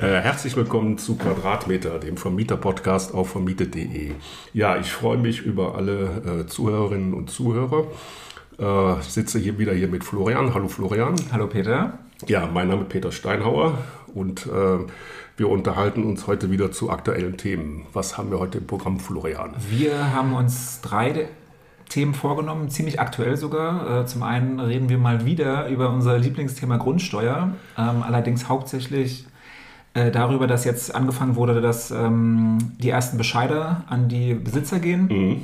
Äh, herzlich willkommen zu Quadratmeter, dem Vermieter-Podcast auf vermietet.de. Ja, ich freue mich über alle äh, Zuhörerinnen und Zuhörer. Äh, ich sitze hier wieder hier mit Florian. Hallo Florian. Hallo Peter. Ja, mein Name ist Peter Steinhauer und äh, wir unterhalten uns heute wieder zu aktuellen Themen. Was haben wir heute im Programm, Florian? Wir haben uns drei Themen vorgenommen, ziemlich aktuell sogar. Äh, zum einen reden wir mal wieder über unser Lieblingsthema Grundsteuer, ähm, allerdings hauptsächlich äh, darüber, dass jetzt angefangen wurde, dass ähm, die ersten Bescheide an die Besitzer gehen. Mhm.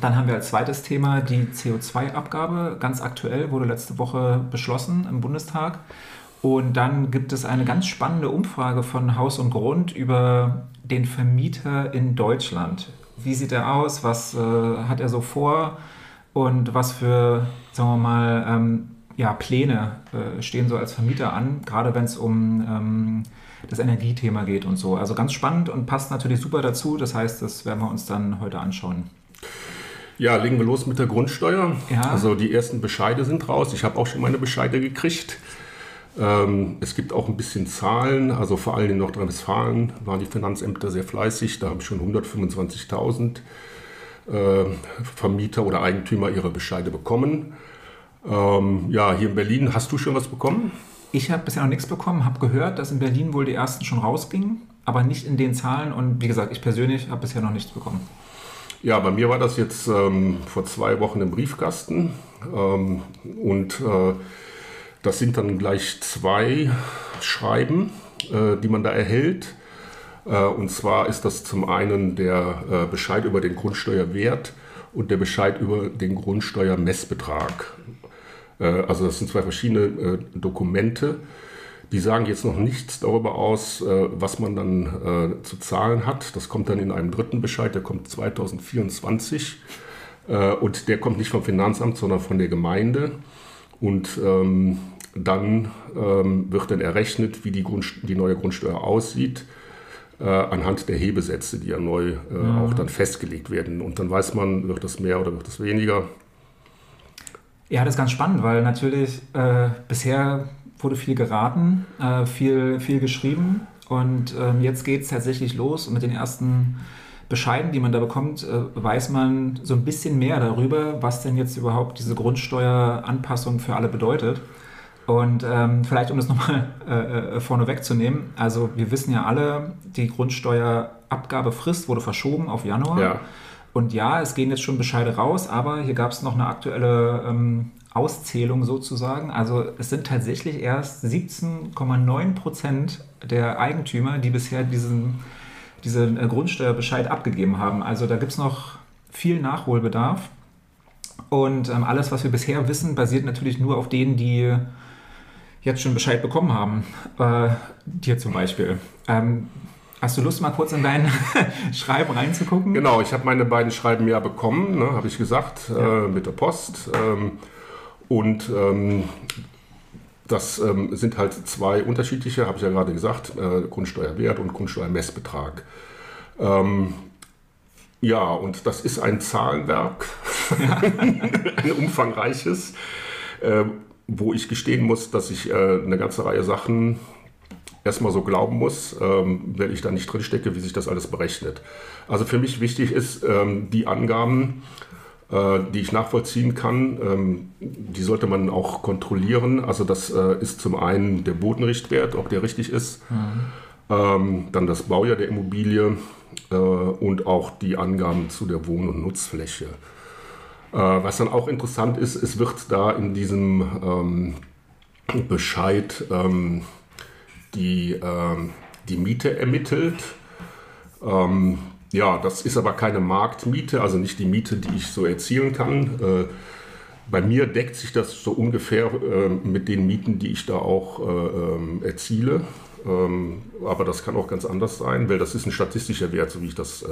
Dann haben wir als zweites Thema die CO2-Abgabe. Ganz aktuell wurde letzte Woche beschlossen im Bundestag. Und dann gibt es eine ganz spannende Umfrage von Haus und Grund über den Vermieter in Deutschland. Wie sieht er aus? Was äh, hat er so vor? Und was für, sagen wir mal, ähm, ja, Pläne äh, stehen so als Vermieter an, gerade wenn es um ähm, das Energiethema geht und so. Also ganz spannend und passt natürlich super dazu. Das heißt, das werden wir uns dann heute anschauen. Ja, legen wir los mit der Grundsteuer. Ja. Also die ersten Bescheide sind raus. Ich habe auch schon meine Bescheide gekriegt. Ähm, es gibt auch ein bisschen Zahlen. Also vor allem in Nordrhein-Westfalen waren die Finanzämter sehr fleißig. Da haben schon 125.000 äh, Vermieter oder Eigentümer ihre Bescheide bekommen. Ähm, ja, hier in Berlin hast du schon was bekommen? Ich habe bisher noch nichts bekommen, habe gehört, dass in Berlin wohl die ersten schon rausgingen, aber nicht in den Zahlen. Und wie gesagt, ich persönlich habe bisher noch nichts bekommen. Ja, bei mir war das jetzt ähm, vor zwei Wochen im Briefkasten. Ähm, und äh, das sind dann gleich zwei Schreiben, äh, die man da erhält. Äh, und zwar ist das zum einen der äh, Bescheid über den Grundsteuerwert und der Bescheid über den Grundsteuermessbetrag. Äh, also das sind zwei verschiedene äh, Dokumente. Die sagen jetzt noch nichts darüber aus, äh, was man dann zu zahlen hat. Das kommt dann in einem dritten Bescheid, der kommt 2024. Und der kommt nicht vom Finanzamt, sondern von der Gemeinde. Und ähm, dann ähm, wird dann errechnet, wie die, Grund, die neue Grundsteuer aussieht, anhand der Hebesätze, die ja neu äh, ja. auch dann festgelegt werden. Und dann weiß man, wird das mehr oder wird das weniger. Ja, das ist ganz spannend, weil natürlich äh, bisher wurde viel geraten, äh, viel, viel geschrieben und ähm, jetzt geht es tatsächlich los und mit den ersten Bescheiden, die man da bekommt, äh, weiß man so ein bisschen mehr darüber, was denn jetzt überhaupt diese Grundsteueranpassung für alle bedeutet. Und ähm, vielleicht, um das nochmal äh, äh, vorne wegzunehmen, also wir wissen ja alle, die Grundsteuerabgabefrist wurde verschoben auf Januar. Ja. Und ja, es gehen jetzt schon Bescheide raus, aber hier gab es noch eine aktuelle ähm, Auszählung sozusagen. Also es sind tatsächlich erst 17,9 Prozent der Eigentümer, die bisher diesen, diesen äh, Grundsteuerbescheid abgegeben haben. Also da gibt es noch viel Nachholbedarf. Und ähm, alles, was wir bisher wissen, basiert natürlich nur auf denen, die jetzt schon Bescheid bekommen haben. Äh, dir zum Beispiel. Ähm, Hast du Lust, mal kurz in dein Schreiben reinzugucken? Genau, ich habe meine beiden Schreiben ja bekommen, ne, habe ich gesagt, ja. äh, mit der Post. Ähm, und ähm, das ähm, sind halt zwei unterschiedliche, habe ich ja gerade gesagt, äh, Grundsteuerwert und Grundsteuermessbetrag. Ähm, ja, und das ist ein Zahlenwerk, ja. ein umfangreiches, äh, wo ich gestehen muss, dass ich äh, eine ganze Reihe Sachen erstmal so glauben muss, ähm, wenn ich da nicht drin stecke, wie sich das alles berechnet. Also für mich wichtig ist, ähm, die Angaben, äh, die ich nachvollziehen kann, ähm, die sollte man auch kontrollieren. Also das äh, ist zum einen der Bodenrichtwert, ob der richtig ist, mhm. Ähm, dann das Baujahr der Immobilie äh, und auch die Angaben zu der Wohn- und Nutzfläche. Äh, was dann auch interessant ist, es wird da in diesem ähm, Bescheid ähm, die, ähm, die Miete ermittelt. Ähm, ja, das ist aber keine Marktmiete, also nicht die Miete, die ich so erzielen kann. Äh, bei mir deckt sich das so ungefähr äh, mit den Mieten, die ich da auch äh, ähm, erziele. Ähm, aber das kann auch ganz anders sein, weil das ist ein statistischer Wert, so wie ich das äh,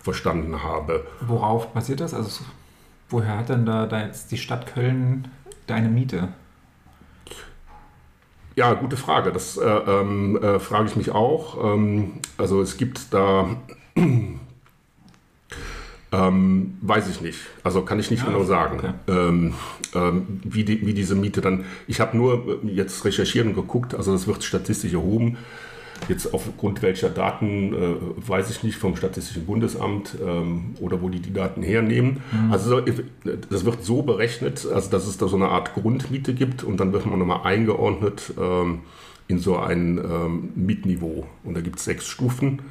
verstanden habe. Worauf basiert das? Also woher hat denn da, da die Stadt Köln deine Miete? Ja, gute Frage. Das äh, ähm, äh, frage ich mich auch. Ähm, also es gibt da, ähm, weiß ich nicht. Also kann ich nicht ja, genau sagen, okay. Ähm, ähm, wie, die, wie diese Miete dann. Ich habe nur jetzt recherchiert und geguckt. Also das wird statistisch erhoben. Jetzt aufgrund welcher Daten äh, weiß ich nicht vom Statistischen Bundesamt ähm, oder wo die die Daten hernehmen. Mhm. Also das wird so berechnet, also dass es da so eine Art Grundmiete gibt und dann wird man nochmal eingeordnet ähm, in so ein ähm, Mietniveau. Und da gibt es sechs Stufen.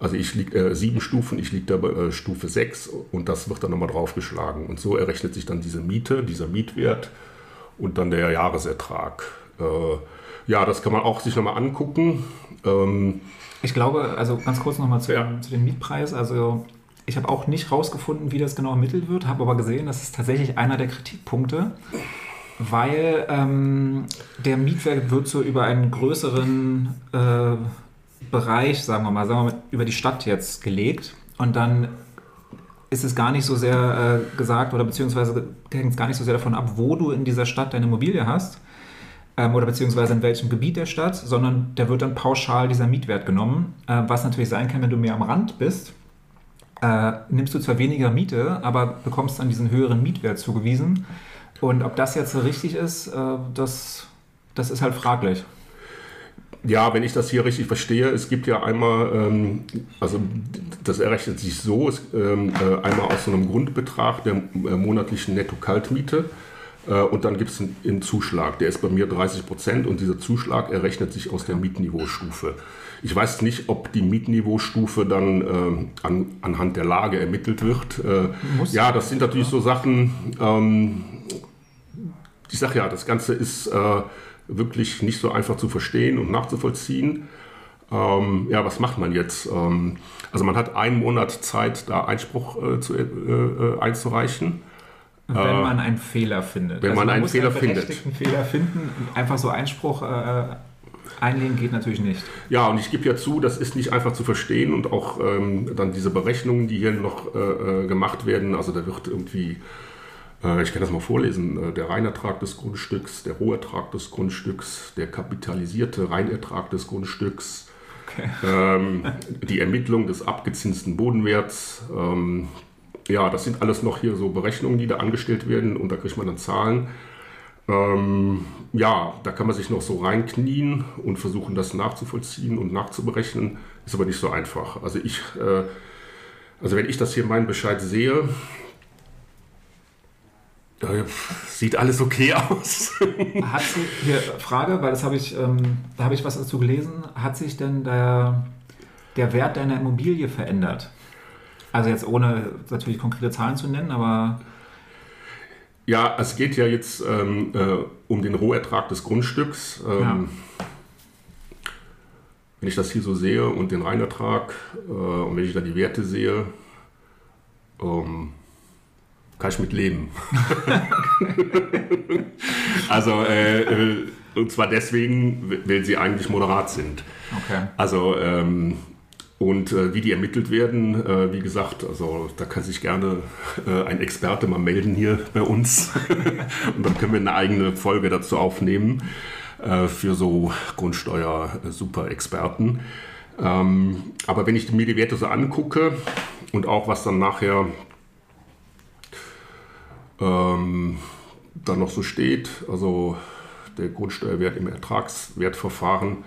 Also ich liege äh, sieben Stufen, ich liege da bei äh, Stufe 6 und das wird dann nochmal draufgeschlagen. Und so errechnet sich dann diese Miete, dieser Mietwert und dann der Jahresertrag. Äh, ja, das kann man auch sich nochmal angucken. Ähm, ich glaube, also ganz kurz nochmal zu, ja. zu dem Mietpreis. Also ich habe auch nicht rausgefunden, wie das genau ermittelt wird, habe aber gesehen, das ist tatsächlich einer der Kritikpunkte, weil ähm, der Mietwert wird so über einen größeren äh, Bereich, sagen wir mal, sagen wir mal, über die Stadt jetzt gelegt und dann ist es gar nicht so sehr äh, gesagt oder beziehungsweise hängt es gar nicht so sehr davon ab, wo du in dieser Stadt deine Immobilie hast ähm, oder beziehungsweise in welchem Gebiet der Stadt, sondern da wird dann pauschal dieser Mietwert genommen, äh, was natürlich sein kann, wenn du mehr am Rand bist. Äh, nimmst du zwar weniger Miete, aber bekommst dann diesen höheren Mietwert zugewiesen. Und ob das jetzt richtig ist, äh, das, das ist halt fraglich. Ja, wenn ich das hier richtig verstehe, es gibt ja einmal, ähm, also das errechnet sich so, es, ähm, äh, einmal aus so einem Grundbetrag der monatlichen Netto-Kaltmiete und dann gibt es einen, Zuschlag, der ist bei mir 30 Prozent und dieser Zuschlag errechnet sich aus der Mietniveaustufe. Ich weiß nicht, ob die Mietniveaustufe dann äh, an, anhand der Lage ermittelt wird. Äh, ja, das sind natürlich so Sachen, ähm, ich sage ja, das Ganze ist äh, wirklich nicht so einfach zu verstehen und nachzuvollziehen. Ähm, ja, was macht man jetzt? Ähm, also man hat einen Monat Zeit, da Einspruch äh, zu, äh, äh, einzureichen. Wenn äh, man einen Fehler findet. Wenn also man, man einen Fehler einen findet. Fehler finden, einfach so Einspruch äh, einlegen geht natürlich nicht. Ja, und ich gebe ja zu, das ist nicht einfach zu verstehen und auch ähm, dann diese Berechnungen, die hier noch äh, gemacht werden, also da wird irgendwie äh, ich kann das mal vorlesen, äh, der Reinertrag des Grundstücks, der Rohertrag des Grundstücks, der kapitalisierte Reinertrag des Grundstücks, okay. ähm, die Ermittlung des abgezinsten Bodenwerts. Ähm, ja, das sind alles noch hier so Berechnungen, die da angestellt werden und da kriegt man dann Zahlen. Ähm, ja, da kann man sich noch so reinknien und versuchen, das nachzuvollziehen und nachzuberechnen. Ist aber nicht so einfach. Also ich, äh, also wenn ich das hier meinen Bescheid sehe, Sieht alles okay aus. Hat sich, hier, Frage, weil das habe ich, ähm, da habe ich was dazu gelesen. Hat sich denn der, der Wert deiner Immobilie verändert? Also jetzt ohne natürlich konkrete Zahlen zu nennen, aber. Ja, es geht ja jetzt ähm, äh, um den Rohertrag des Grundstücks. Ähm, ja. Wenn ich das hier so sehe und den Reinertrag äh, und wenn ich da die Werte sehe, ähm, kann ich mit leben. also, äh, äh, und zwar deswegen, weil sie eigentlich moderat sind. Okay. Also, ähm, und äh, wie die ermittelt werden, äh, wie gesagt, also da kann sich gerne äh, ein Experte mal melden hier bei uns. und dann können wir eine eigene Folge dazu aufnehmen äh, für so Grundsteuer-Super-Experten. Ähm, aber wenn ich mir die Werte so angucke und auch was dann nachher ähm, dann noch so steht, also der Grundsteuerwert im Ertragswertverfahren,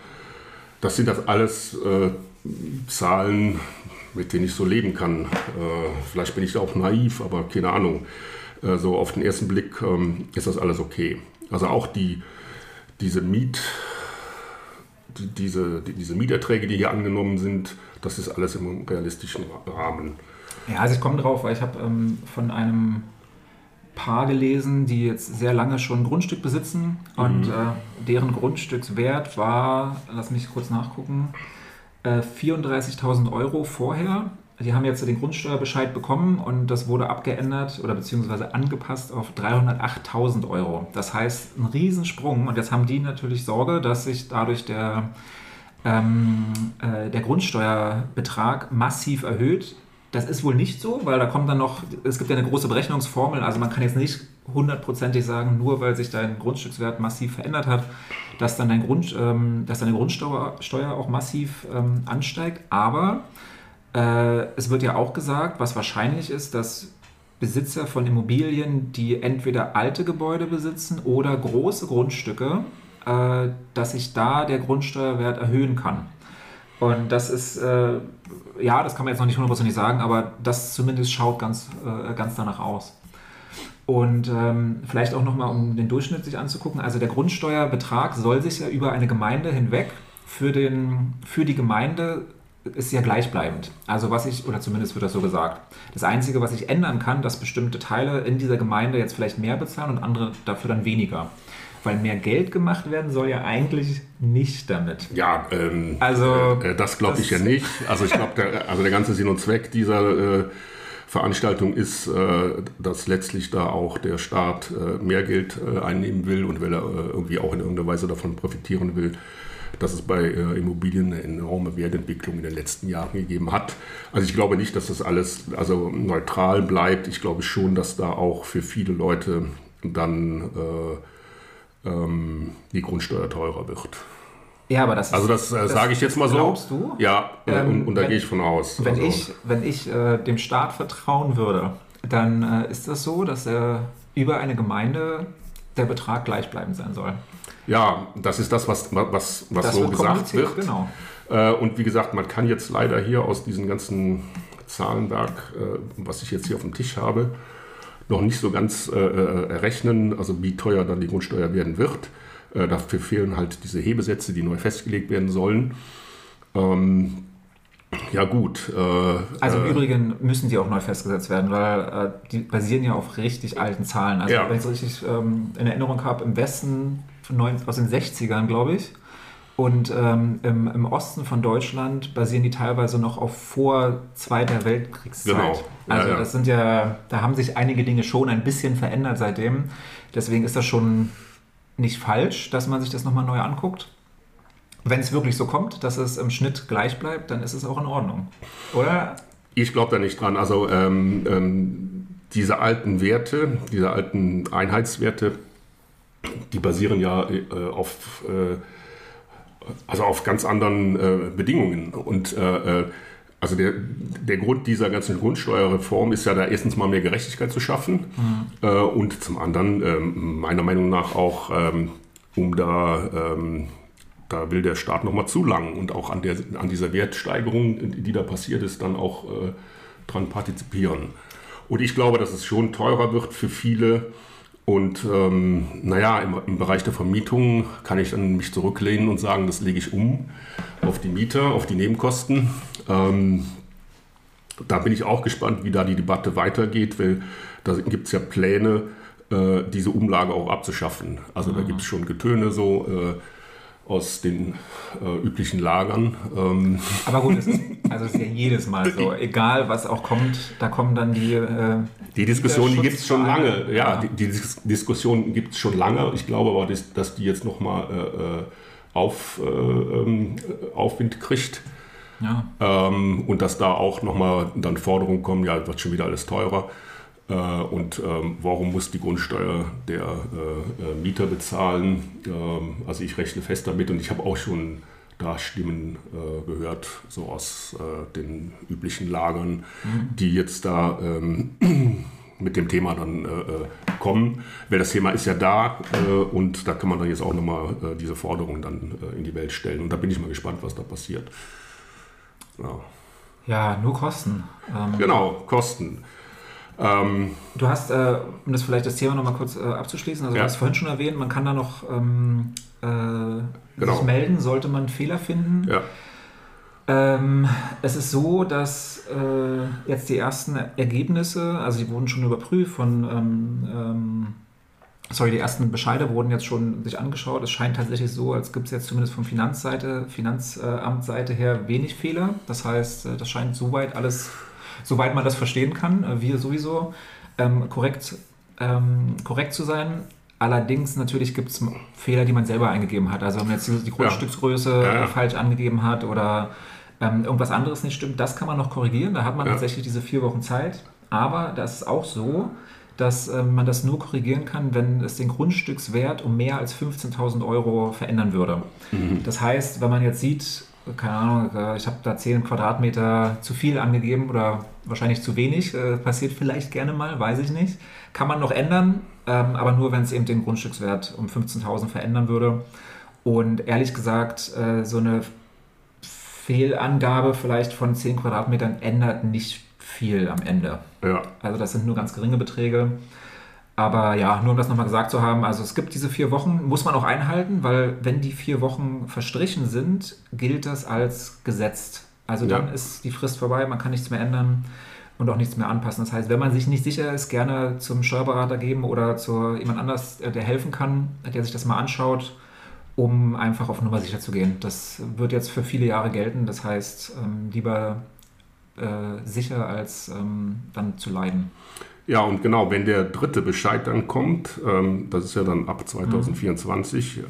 das sind das alles äh, Zahlen, mit denen ich so leben kann. Äh, vielleicht bin ich da auch naiv, aber keine Ahnung. Äh, so auf den ersten Blick ähm, ist das alles okay. Also auch die, diese Miet, die, diese, die, diese Mieterträge, die hier angenommen sind, das ist alles im realistischen Rahmen. Ja, also ich komme drauf, weil ich habe ähm, von einem Paar gelesen, die jetzt sehr lange schon ein Grundstück besitzen und mhm. äh, deren Grundstückswert war, lass mich kurz nachgucken, äh, 34.000 Euro vorher. Die haben jetzt den Grundsteuerbescheid bekommen und das wurde abgeändert oder beziehungsweise angepasst auf 308.000 Euro. Das heißt, ein Riesensprung und jetzt haben die natürlich Sorge, dass sich dadurch der, ähm, äh, der Grundsteuerbetrag massiv erhöht das ist wohl nicht so, weil da kommt dann noch, es gibt ja eine große Berechnungsformel, also man kann jetzt nicht hundertprozentig sagen, nur weil sich dein Grundstückswert massiv verändert hat, dass dann dein Grund, ähm, dass deine Grundsteuer Steuer auch massiv ähm, ansteigt. Aber äh, es wird ja auch gesagt, was wahrscheinlich ist, dass Besitzer von Immobilien, die entweder alte Gebäude besitzen oder große Grundstücke, äh, dass sich da der Grundsteuerwert erhöhen kann. Und das ist, äh, ja, das kann man jetzt noch nicht hundertprozentig sagen, aber das zumindest schaut ganz, äh, ganz danach aus. Und ähm, vielleicht auch nochmal, um den Durchschnitt sich anzugucken. Also der Grundsteuerbetrag soll sich ja über eine Gemeinde hinweg für, den, für die Gemeinde ist ja gleichbleibend. Also was ich, oder zumindest wird das so gesagt. Das Einzige, was ich ändern kann, dass bestimmte Teile in dieser Gemeinde jetzt vielleicht mehr bezahlen und andere dafür dann weniger. Weil mehr Geld gemacht werden soll ja eigentlich nicht damit. Ja, ähm, also äh, das glaube ich ja nicht. Also ich glaube, der, also der ganze Sinn und Zweck dieser äh, Veranstaltung ist, äh, dass letztlich da auch der Staat äh, mehr Geld äh, einnehmen will und weil er irgendwie auch in irgendeiner Weise davon profitieren will dass es bei Immobilien eine enorme Wertentwicklung in den letzten Jahren gegeben hat. Also ich glaube nicht, dass das alles also neutral bleibt. Ich glaube schon, dass da auch für viele Leute dann äh, ähm, die Grundsteuer teurer wird. Ja, aber das Also das, äh, sage ich jetzt mal so. Glaubst du? Ja, äh, ähm, und, und, da gehe ich von aus. Wenn also, ich, wenn ich äh, dem Staat vertrauen würde, dann äh, ist das so, dass er über eine Gemeinde der Betrag gleichbleibend sein soll. Ja, das ist das, was, was, was das so wird gesagt wird. Genau. Äh, und wie gesagt, man kann jetzt leider hier aus diesem ganzen Zahlenwerk, äh, was ich jetzt hier auf dem Tisch habe, noch nicht so ganz äh, errechnen, also wie teuer dann die Grundsteuer werden wird. Dafür fehlen halt diese Hebesätze, die neu festgelegt werden sollen. Ähm, ja gut. Äh, also im äh, Übrigen müssen die auch neu festgesetzt werden, weil äh, die basieren ja auf richtig alten Zahlen. Also ja. wenn ich es richtig ähm, in Erinnerung habe, im Westen aus den 60ern, glaube ich. Und ähm, im, im, Osten von Deutschland basieren die teilweise noch auf vor Zweiter Weltkriegszeit. Genau. Ja, also ja. das sind ja, da haben sich einige Dinge schon ein bisschen verändert seitdem. Deswegen ist das schon nicht falsch, dass man sich das nochmal neu anguckt. Wenn es wirklich so kommt, dass es im Schnitt gleich bleibt, dann ist es auch in Ordnung. Oder? Ich glaube da nicht dran. Also ähm, ähm, diese alten Werte, diese alten Einheitswerte, die basieren ja äh, auf, äh, also auf ganz anderen äh, Bedingungen. Und äh, äh, also der, der Grund dieser ganzen Grundsteuerreform ist ja da erstens mal mehr Gerechtigkeit zu schaffen mhm. Äh, und zum anderen ähm, meiner Meinung nach auch, ähm, um da, ähm, da will der Staat nochmal zu lang und auch an, der, an dieser Wertsteigerung, die da passiert ist, dann auch dran partizipieren. Und ich glaube, dass es schon teurer wird für viele, und ähm, naja, im, im, Bereich der Vermietung kann ich dann mich zurücklehnen und sagen, das lege ich um auf die Mieter, auf die Nebenkosten. Ähm, da bin ich auch gespannt, wie da die Debatte weitergeht, weil da gibt es ja Pläne, äh, diese Umlage auch abzuschaffen. Also mhm. da gibt es schon Getöne so. Äh, aus den äh, üblichen Lagern. Ähm. Aber gut, es ist, also ist ja jedes Mal so. Egal, was auch kommt, da kommen dann die. Äh, die Diskussion, die gibt es schon lange. Ja, ja. Die, die, Diskussion gibt es schon lange. Ich glaube aber, dass, dass die jetzt nochmal äh, äh, auf, äh, ähm, Aufwind kriegt. Ja. Ähm, und dass da auch nochmal dann Forderungen kommen, ja, wird schon wieder alles teurer. Äh, und ähm, warum muss die Grundsteuer der äh, äh, Mieter bezahlen? Ähm, also ich rechne fest damit und ich habe auch schon da Stimmen gehört, so aus den üblichen Lagern, mhm. die jetzt da ähm, mit dem Thema dann kommen. Weil das Thema ist ja da und da kann man dann jetzt auch nochmal diese Forderungen dann in die Welt stellen. Und da bin ich mal gespannt, was da passiert. Ja, ja nur Kosten. Ähm, genau, Kosten. Ähm, du hast, äh, um das vielleicht das Thema nochmal kurz äh, abzuschließen, also ja. du hast vorhin schon erwähnt, man kann da noch ähm, äh, genau. sich melden, sollte man Fehler finden. Ja. Ähm, es ist so, dass äh, jetzt die ersten Ergebnisse, also die wurden schon überprüft von, ähm, ähm, sorry, die ersten Bescheide wurden jetzt schon sich angeschaut. Es scheint tatsächlich so, als gibt es jetzt zumindest von Finanzseite, Finanzamtseite her wenig Fehler. Das heißt, äh, das scheint soweit alles soweit man das verstehen kann, äh, wir sowieso, ähm, korrekt, ähm, korrekt zu sein. Allerdings natürlich gibt es Fehler, die man selber eingegeben hat. Also wenn man jetzt die Grundstücksgröße ja. Ja, ja. falsch angegeben hat oder ähm, irgendwas anderes nicht stimmt, das kann man noch korrigieren. Da hat man tatsächlich diese vier Wochen Zeit. Aber das ist auch so, dass äh, man das nur korrigieren kann, wenn es den Grundstückswert um mehr als 15.000 Euro verändern würde. Mhm. Das heißt, wenn man jetzt sieht, keine Ahnung, äh, ich habe da 10 Quadratmeter zu viel angegeben oder wahrscheinlich zu wenig. Äh, passiert vielleicht gerne mal, weiß ich nicht. Kann man noch ändern, ähm, aber nur, wenn es eben den Grundstückswert um 15.000 verändern würde. Und ehrlich gesagt, äh, so eine Fehlangabe vielleicht von 10 Quadratmetern ändert nicht viel am Ende. Ja. Also das sind nur ganz geringe Beträge. Aber ja, nur um das nochmal gesagt zu haben, also es gibt diese vier Wochen, muss man auch einhalten, weil wenn die vier Wochen verstrichen sind, gilt das als gesetzt. Also Ja. dann ist die Frist vorbei, man kann nichts mehr ändern und auch nichts mehr anpassen. Das heißt, wenn man sich nicht sicher ist, gerne zum Steuerberater geben oder zu jemand anders, äh, der helfen kann, der sich das mal anschaut, um einfach auf Nummer sicher zu gehen. Das wird jetzt für viele Jahre gelten. Das heißt, ähm, lieber äh, sicher als ähm, dann zu leiden. Ja, und genau, wenn der dritte Bescheid dann kommt, ähm, das ist ja dann ab 2024, äh,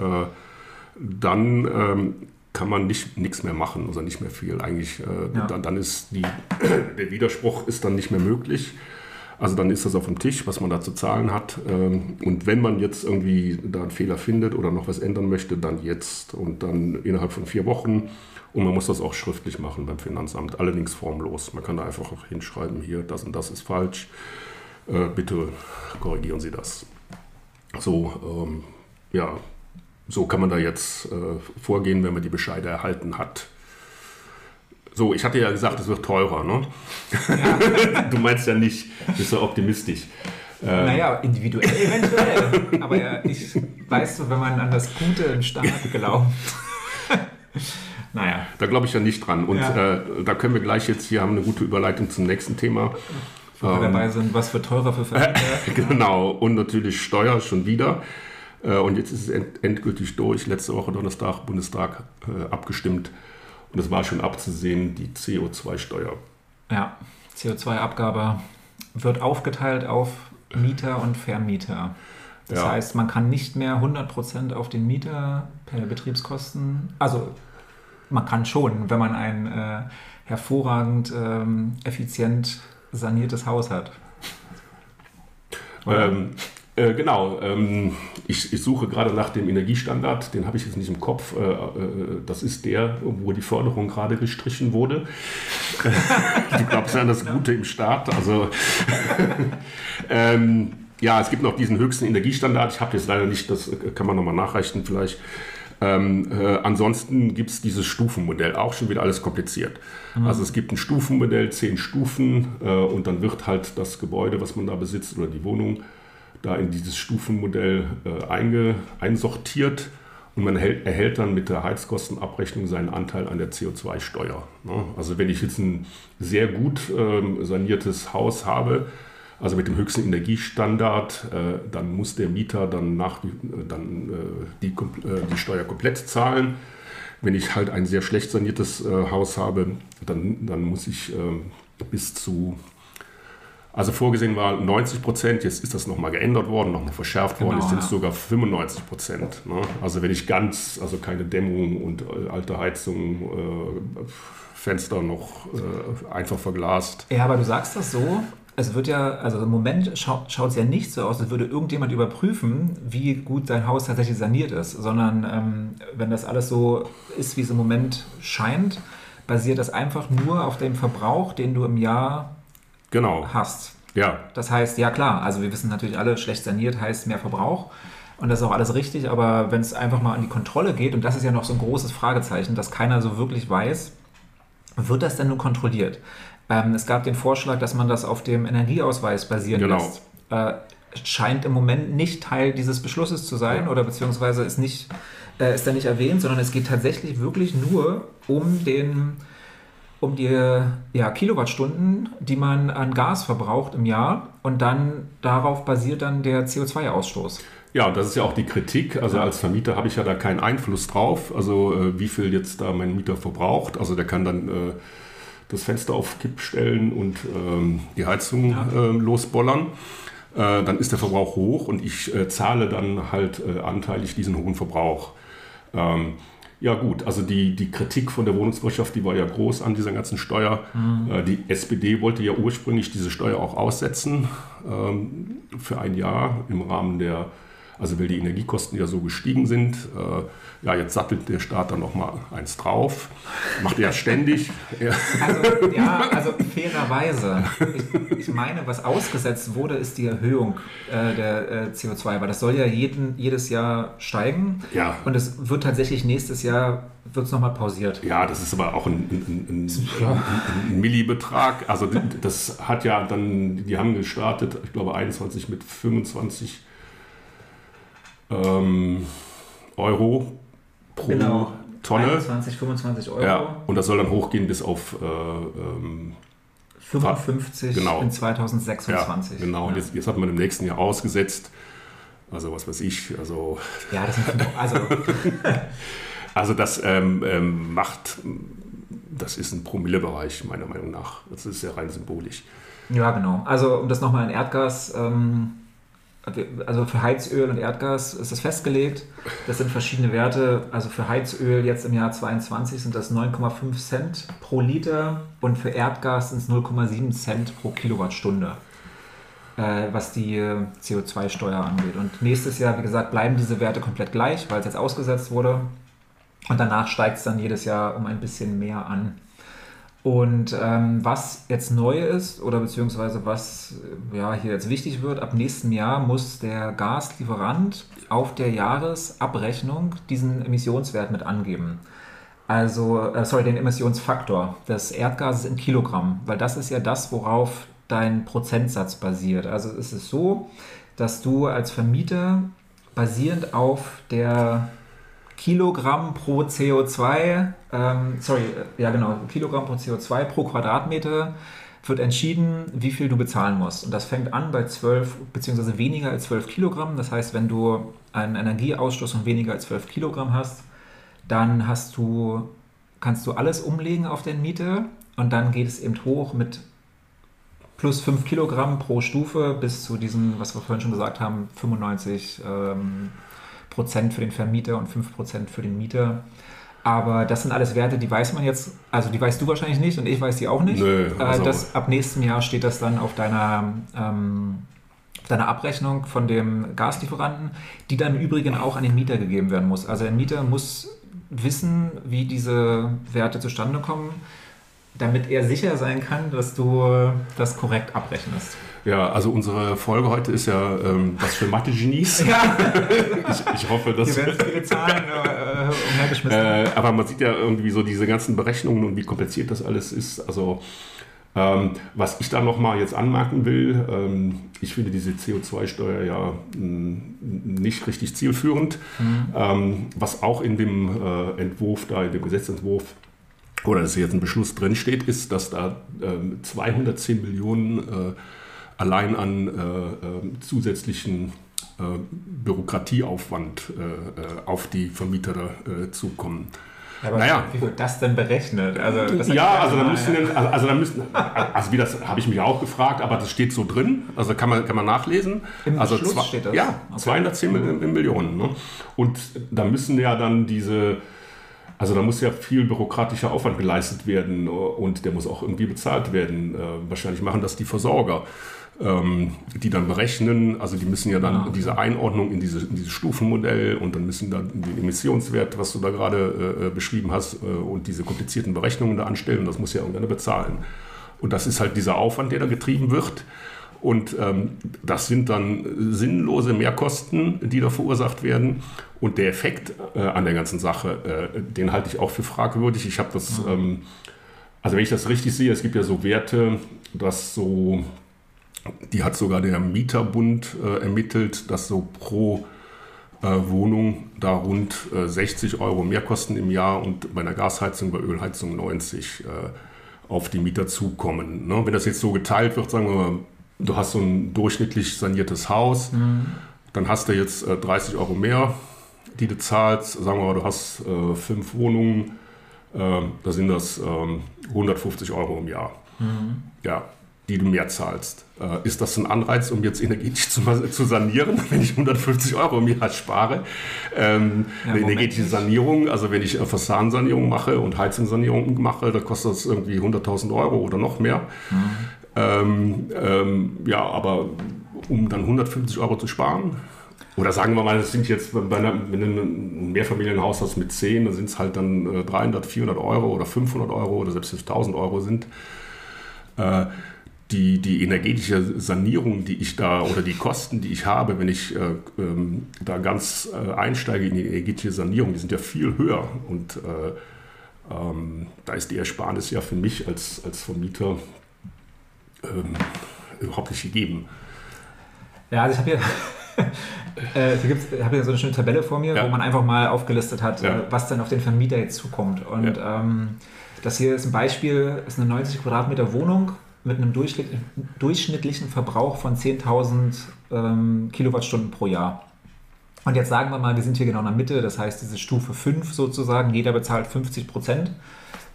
dann ähm, kann man nicht nichts mehr machen, also nicht mehr viel. Eigentlich, äh, Ja. dann, dann ist die, der Widerspruch ist dann nicht mehr möglich. Also dann ist das auf dem Tisch, was man da zu zahlen hat. Ähm, Und wenn man jetzt irgendwie da einen Fehler findet oder noch was ändern möchte, dann jetzt und dann innerhalb von vier Wochen. Und man muss das auch schriftlich machen beim Finanzamt, allerdings formlos. Man kann da einfach hinschreiben, hier, das und das ist falsch. Äh, bitte korrigieren Sie das. So, ähm, ja, so kann man da jetzt äh, vorgehen, wenn man die Bescheide erhalten hat. So, ich hatte ja gesagt, es wird teurer, ne? du meinst ja nicht, bist du optimistisch. Ähm, Naja, individuell eventuell. Aber ja, ich weiß so, wenn man an das Gute im Staat glaubt. naja. Da glaube ich ja nicht dran. Und Ja. äh, da können wir gleich jetzt, hier haben eine gute Überleitung zum nächsten Thema. Wo wir dabei sind, was für teurer für Vermieter. Genau, und natürlich Steuer schon wieder. Äh, Und jetzt ist es end endgültig durch. Letzte Woche Donnerstag Bundestag äh, abgestimmt. Und es war schon abzusehen, die CO2-Steuer. Ja, CO2-Abgabe wird aufgeteilt auf Mieter und Vermieter. Das Ja. heißt, man kann nicht mehr 100% auf den Mieter per Betriebskosten, also man kann schon, wenn man ein äh, hervorragend ähm, effizient saniertes Haus hat. Ähm, äh, genau, ähm, ich, ich suche gerade nach dem Energiestandard, den habe ich jetzt nicht im Kopf. Äh, äh, das ist der, wo die Förderung gerade gestrichen wurde. du glaubst ja an das Gute im Staat. Also, ähm, ja, es gibt noch diesen höchsten Energiestandard. Ich habe jetzt leider nicht, das kann man nochmal nachreichen vielleicht. Ähm, äh, ansonsten gibt es dieses Stufenmodell, auch schon wieder alles kompliziert. Also es gibt ein Stufenmodell, zehn Stufen äh, und dann wird halt das Gebäude, was man da besitzt oder die Wohnung, da in dieses Stufenmodell äh, einge, einsortiert und man erhält, erhält dann mit der Heizkostenabrechnung seinen Anteil an der CO2-Steuer. Ne? Also wenn ich jetzt ein sehr gut ähm, saniertes Haus habe, also mit dem höchsten Energiestandard, äh, dann muss der Mieter dann, nach, äh, dann äh, die, äh, die Steuer komplett zahlen. Wenn ich halt ein sehr schlecht saniertes äh, Haus habe, dann, dann muss ich ähm, bis zu, also vorgesehen war 90 Prozent, jetzt ist das nochmal geändert worden, nochmal verschärft worden, Genau, jetzt sind es ja. sogar 95 Prozent. Ne? Also wenn ich ganz, also keine Dämmung und äh, alte Heizung, äh, Fenster noch äh, einfach verglast. Ja, aber du sagst das so. Es wird ja, also im Moment schau, schaut es ja nicht so aus, als würde irgendjemand überprüfen, wie gut dein Haus tatsächlich saniert ist, sondern ähm, wenn das alles so ist, wie es im Moment scheint, basiert das einfach nur auf dem Verbrauch, den du im Jahr Genau, hast. ja, Das heißt, ja klar, also wir wissen natürlich alle, schlecht saniert heißt mehr Verbrauch. Und das ist auch alles richtig, aber wenn es einfach mal an die Kontrolle geht, und das ist ja noch so ein großes Fragezeichen, dass keiner so wirklich weiß, wird das denn nun kontrolliert? Ähm, es gab den Vorschlag, dass man das auf dem Energieausweis basieren Genau. lässt. Äh, scheint im Moment nicht Teil dieses Beschlusses zu sein oder beziehungsweise ist nicht äh, ist da nicht erwähnt, sondern es geht tatsächlich wirklich nur um den um die ja, Kilowattstunden, die man an Gas verbraucht im Jahr und dann darauf basiert dann der CO2-Ausstoß. Ja, das ist ja auch die Kritik. Also als Vermieter habe ich ja da keinen Einfluss drauf, also äh, wie viel jetzt da mein Mieter verbraucht. Also der kann dann äh, das Fenster auf Kipp stellen und ähm, die Heizung Ja. äh, losbollern. Äh, dann ist der Verbrauch hoch und ich äh, zahle dann halt äh, anteilig diesen hohen Verbrauch. Ähm, ja gut, also die, die Kritik von der Wohnungswirtschaft, die war ja groß an dieser ganzen Steuer. Äh, die SPD wollte ja ursprünglich diese Steuer auch aussetzen ähm, für ein Jahr im Rahmen der Also weil die Energiekosten ja so gestiegen sind, äh, ja, jetzt sattelt der Staat dann nochmal eins drauf. Macht er ja ständig. Also, ja, also fairerweise. Ich, ich, meine, was ausgesetzt wurde, ist die Erhöhung äh, der äh, CO2, weil das soll ja jeden, jedes Jahr steigen. Ja. Und es wird tatsächlich nächstes Jahr wird es nochmal pausiert. Ja, das ist aber auch ein, ein, ein, ein, ein Millibetrag. Also das hat ja dann, die haben gestartet, ich glaube 21 mit 25 ähm, Euro pro genau. Tonne. 21, 25 Euro. Ja, und das soll dann hochgehen bis auf äh, ähm, 55 genau. in 2026. Ja, genau, ja. und jetzt, jetzt hat man im nächsten Jahr ausgesetzt. Also was weiß ich, also... Ja, das sind also... also das ähm, ähm, macht, das ist ein Promillebereich meiner Meinung nach. Das ist ja rein symbolisch. Ja, genau. Also um das nochmal in Erdgas... Ähm, also für Heizöl und Erdgas ist das festgelegt. Das sind verschiedene Werte. Also für Heizöl jetzt im Jahr 22 sind das 9,5 Cent pro Liter und für Erdgas sind es 0,7 Cent pro Kilowattstunde, äh, was die CO2-Steuer angeht. Und nächstes Jahr, wie gesagt, bleiben diese Werte komplett gleich, weil es jetzt ausgesetzt wurde. Und danach steigt es dann jedes Jahr um ein bisschen mehr an. Und ähm, was jetzt neu ist oder beziehungsweise was ja, hier jetzt wichtig wird, ab nächstem Jahr muss der Gaslieferant auf der Jahresabrechnung diesen Emissionswert mit angeben. Also, äh, sorry, den Emissionsfaktor des Erdgases in Kilogramm, weil das ist ja das, worauf dein Prozentsatz basiert. Also es ist so, dass du als Vermieter basierend auf der Kilogramm pro CO2, ähm, sorry, äh, ja genau, Kilogramm pro CO2 pro Quadratmeter wird entschieden, wie viel du bezahlen musst. Und das fängt an bei 12 beziehungsweise weniger als 12 Kilogramm. Das heißt, wenn du einen Energieausstoß von weniger als 12 Kilogramm hast, dann hast du, kannst du alles umlegen auf den Miete und dann geht es eben hoch mit plus 5 Kilogramm pro Stufe bis zu diesen, was wir vorhin schon gesagt haben, 95 ähm, Prozent für den Vermieter und 5 Prozent für den Mieter. Aber das sind alles Werte, die weiß man jetzt, also die weißt du wahrscheinlich nicht und ich weiß die auch nicht. Nö, äh, also das, ab nächstem Jahr steht das dann auf deiner, ähm, deiner Abrechnung von dem Gaslieferanten, die dann im Übrigen auch an den Mieter gegeben werden muss. Also der Mieter muss wissen, wie diese Werte zustande kommen, damit er sicher sein kann, dass du das korrekt abrechnest. Ja, also unsere Folge heute ist ja ähm, was für Mathe-Genies. Ja. ich, ich, hoffe, dass... Hier werden viele Zahlen äh, umhergeschmissen. Äh, aber man sieht ja irgendwie so diese ganzen Berechnungen und wie kompliziert das alles ist. Also ähm, was ich da nochmal jetzt anmerken will, ähm, ich finde diese CO2-Steuer ja nicht richtig zielführend. Mhm. Ähm, was auch in dem äh, Entwurf, da in dem Gesetzentwurf oder dass jetzt ein Beschluss drinsteht, ist, dass da 210 ähm, Millionen äh, allein an äh, äh, zusätzlichen äh, Bürokratieaufwand äh, äh, auf die Vermieter äh, zukommen. Ja, aber naja. wie wird das denn berechnet? Also, ja, also da müssen, also, also da müssen, also wie das habe ich mich auch gefragt, aber das steht so drin, also kann man, kann man nachlesen. Im also zwei, steht das? Ja, okay. 210 mhm. Millionen. Ne? Und da müssen ja dann diese, also da muss ja viel bürokratischer Aufwand geleistet werden und der muss auch irgendwie bezahlt werden. wahrscheinlich machen das die Versorger ähm, die dann berechnen, also die müssen ja dann okay. diese Einordnung in, diese, in dieses Stufenmodell und dann müssen dann den Emissionswert, was du da gerade äh, äh, beschrieben hast, äh, und diese komplizierten Berechnungen da anstellen und das muss ja irgendeiner bezahlen. Und das ist halt dieser Aufwand, der da getrieben wird. Und ähm, das sind dann sinnlose Mehrkosten, die da verursacht werden. Und der Effekt äh, an der ganzen Sache, äh, den halte ich auch für fragwürdig. Ich habe das, mhm. ähm, also wenn ich das richtig sehe, es gibt ja so Werte, dass so die hat sogar der Mieterbund äh, ermittelt, dass so pro äh, Wohnung da rund äh, 60 Euro mehr kosten im Jahr und bei einer Gasheizung, bei Ölheizung 90 äh, auf die Mieter zukommen. Ne? Wenn das jetzt so geteilt wird, sagen wir mal, du hast so ein durchschnittlich saniertes Haus, mhm. dann hast du jetzt 30 äh, Euro mehr, die du zahlst. Sagen wir mal, du hast äh, fünf Wohnungen, da sind das 150 ähm, Euro im Jahr. Mhm. Ja, die du mehr zahlst. Äh, ist das ein Anreiz, um jetzt energetisch zu, zu, sanieren, wenn ich 150 Euro im Jahr spare? Ähm, ja, eine energetische Sanierung, also wenn ich Fassadensanierung mache und Heizungssanierung mache, da kostet das irgendwie 100.000 Euro oder noch mehr. Mhm. Ähm, ähm, ja, aber um dann 150 Euro zu sparen, Oder sagen wir mal, es sind jetzt bei einer, wenn du ein Mehrfamilienhaus hast mit 10, dann sind es halt dann 300, äh, 400 Euro oder 500 Euro oder selbst 1000 Euro sind. Äh, die, die energetische Sanierung, die ich da oder die Kosten, die ich habe, wenn ich äh, ähm, da ganz einsteige in die energetische Sanierung, die sind ja viel höher. Und äh, ähm, da ist die Ersparnis ja für mich als, als Vermieter ähm, überhaupt nicht gegeben. Ja, also ich habe hier äh, ich habe hier so eine schöne Tabelle vor mir, ja. wo man einfach mal aufgelistet hat, ja. Äh, was dann auf den Vermieter jetzt zukommt. Und ja. ähm, das hier ist ein Beispiel, ist eine 90 Quadratmeter Wohnung mit einem durchschnittlichen Verbrauch von 10.000 ähm, Kilowattstunden pro Jahr. Und jetzt sagen wir mal, wir sind hier genau in der Mitte, das heißt diese Stufe 5 sozusagen, jeder bezahlt 50 Prozent,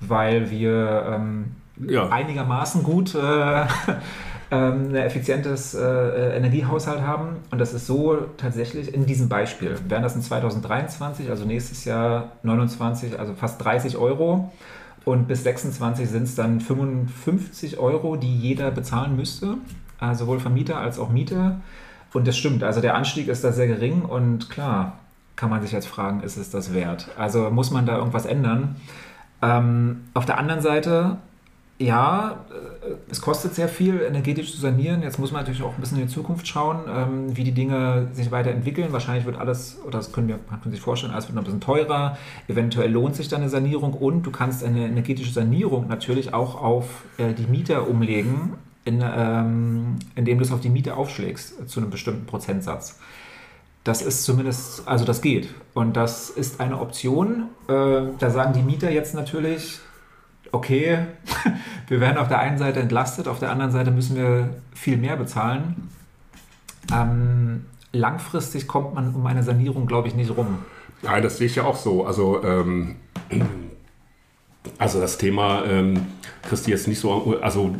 weil wir ähm, ja. einigermaßen gut äh, ähm, ein effizientes äh, Energiehaushalt haben. Und das ist so tatsächlich in diesem Beispiel. Wären das in 2023, also nächstes Jahr 29, also fast 30 Euro. Und bis 26 sind es dann 55 Euro, die jeder bezahlen müsste, also sowohl Vermieter als auch Mieter. Und das stimmt, also der Anstieg ist da sehr gering und klar, kann man sich jetzt fragen, ist es das wert? Also muss man da irgendwas ändern? Ähm, auf der anderen Seite ja, äh, es kostet sehr viel, energetisch zu sanieren. Jetzt muss man natürlich auch ein bisschen in die Zukunft schauen, ähm, wie die Dinge sich weiterentwickeln. Wahrscheinlich wird alles, oder das können wir, man sich vorstellen, alles wird noch ein bisschen teurer. Eventuell lohnt sich dann eine Sanierung und du kannst eine energetische Sanierung natürlich auch auf äh, die Mieter umlegen, in, ähm, indem du es auf die Miete aufschlägst äh, zu einem bestimmten Prozentsatz. Das ist zumindest, also das geht. Und das ist eine Option. Äh, da sagen die Mieter jetzt natürlich, okay, wir werden auf der einen Seite entlastet, auf der anderen Seite müssen wir viel mehr bezahlen. Ähm, langfristig kommt man um eine Sanierung, glaube ich, nicht rum. Nein, das sehe ich ja auch so. Also, ähm, also das Thema ähm, kriegst du jetzt nicht so, also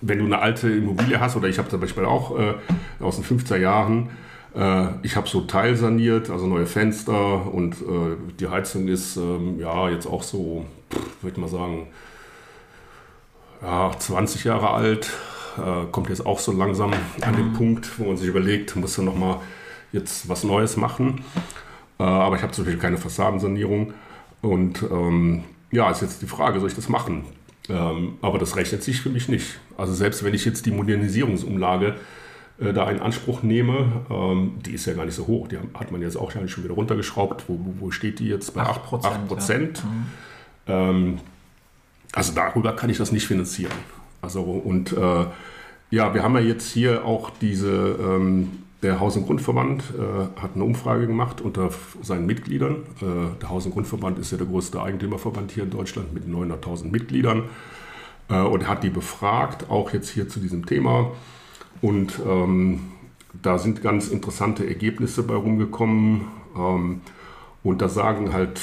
wenn du eine alte Immobilie hast, oder ich habe zum Beispiel auch äh, aus den 50er Jahren, äh, ich habe so teilsaniert, also neue Fenster und äh, die Heizung ist ähm, ja jetzt auch so, würde ich mal sagen, ja, 20 Jahre alt, äh, kommt jetzt auch so langsam an den mhm. Punkt, wo man sich überlegt, muss er nochmal jetzt was Neues machen. Äh, aber ich habe zum Beispiel keine Fassadensanierung. Und ähm, ja, ist jetzt die Frage, soll ich das machen? Ähm, aber das rechnet sich für mich nicht. Also selbst wenn ich jetzt die Modernisierungsumlage äh, da in Anspruch nehme, ähm, die ist ja gar nicht so hoch. Die hat man jetzt auch schon wieder runtergeschraubt. Wo, wo steht die jetzt? Bei 8 Prozent. 8 Prozent. Ja. Mhm. Also darüber kann ich das nicht finanzieren. Also und äh, ja, wir haben ja jetzt hier auch diese, ähm, der Haus- und Grundverband äh, hat eine Umfrage gemacht unter seinen Mitgliedern. Äh, der Haus- und Grundverband ist ja der größte Eigentümerverband hier in Deutschland mit 900.000 Mitgliedern äh, und hat die befragt, auch jetzt hier zu diesem Thema. Und ähm, da sind ganz interessante Ergebnisse bei rumgekommen. Ähm, und da sagen halt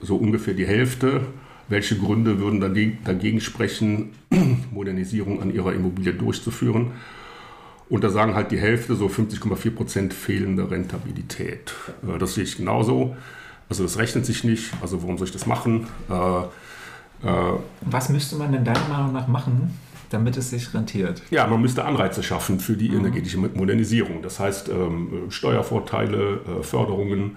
so ungefähr die Hälfte, welche Gründe würden dagegen sprechen, Modernisierung an ihrer Immobilie durchzuführen? Und da sagen halt die Hälfte, so 50,4 Prozent fehlende Rentabilität. Äh, das sehe ich genauso. Also das rechnet sich nicht. Also warum soll ich das machen? Äh, äh, Was müsste man denn deiner Meinung nach machen, damit es sich rentiert? Ja, man müsste Anreize schaffen für die mhm. energetische Modernisierung. Das heißt ähm, Steuervorteile, Förderungen,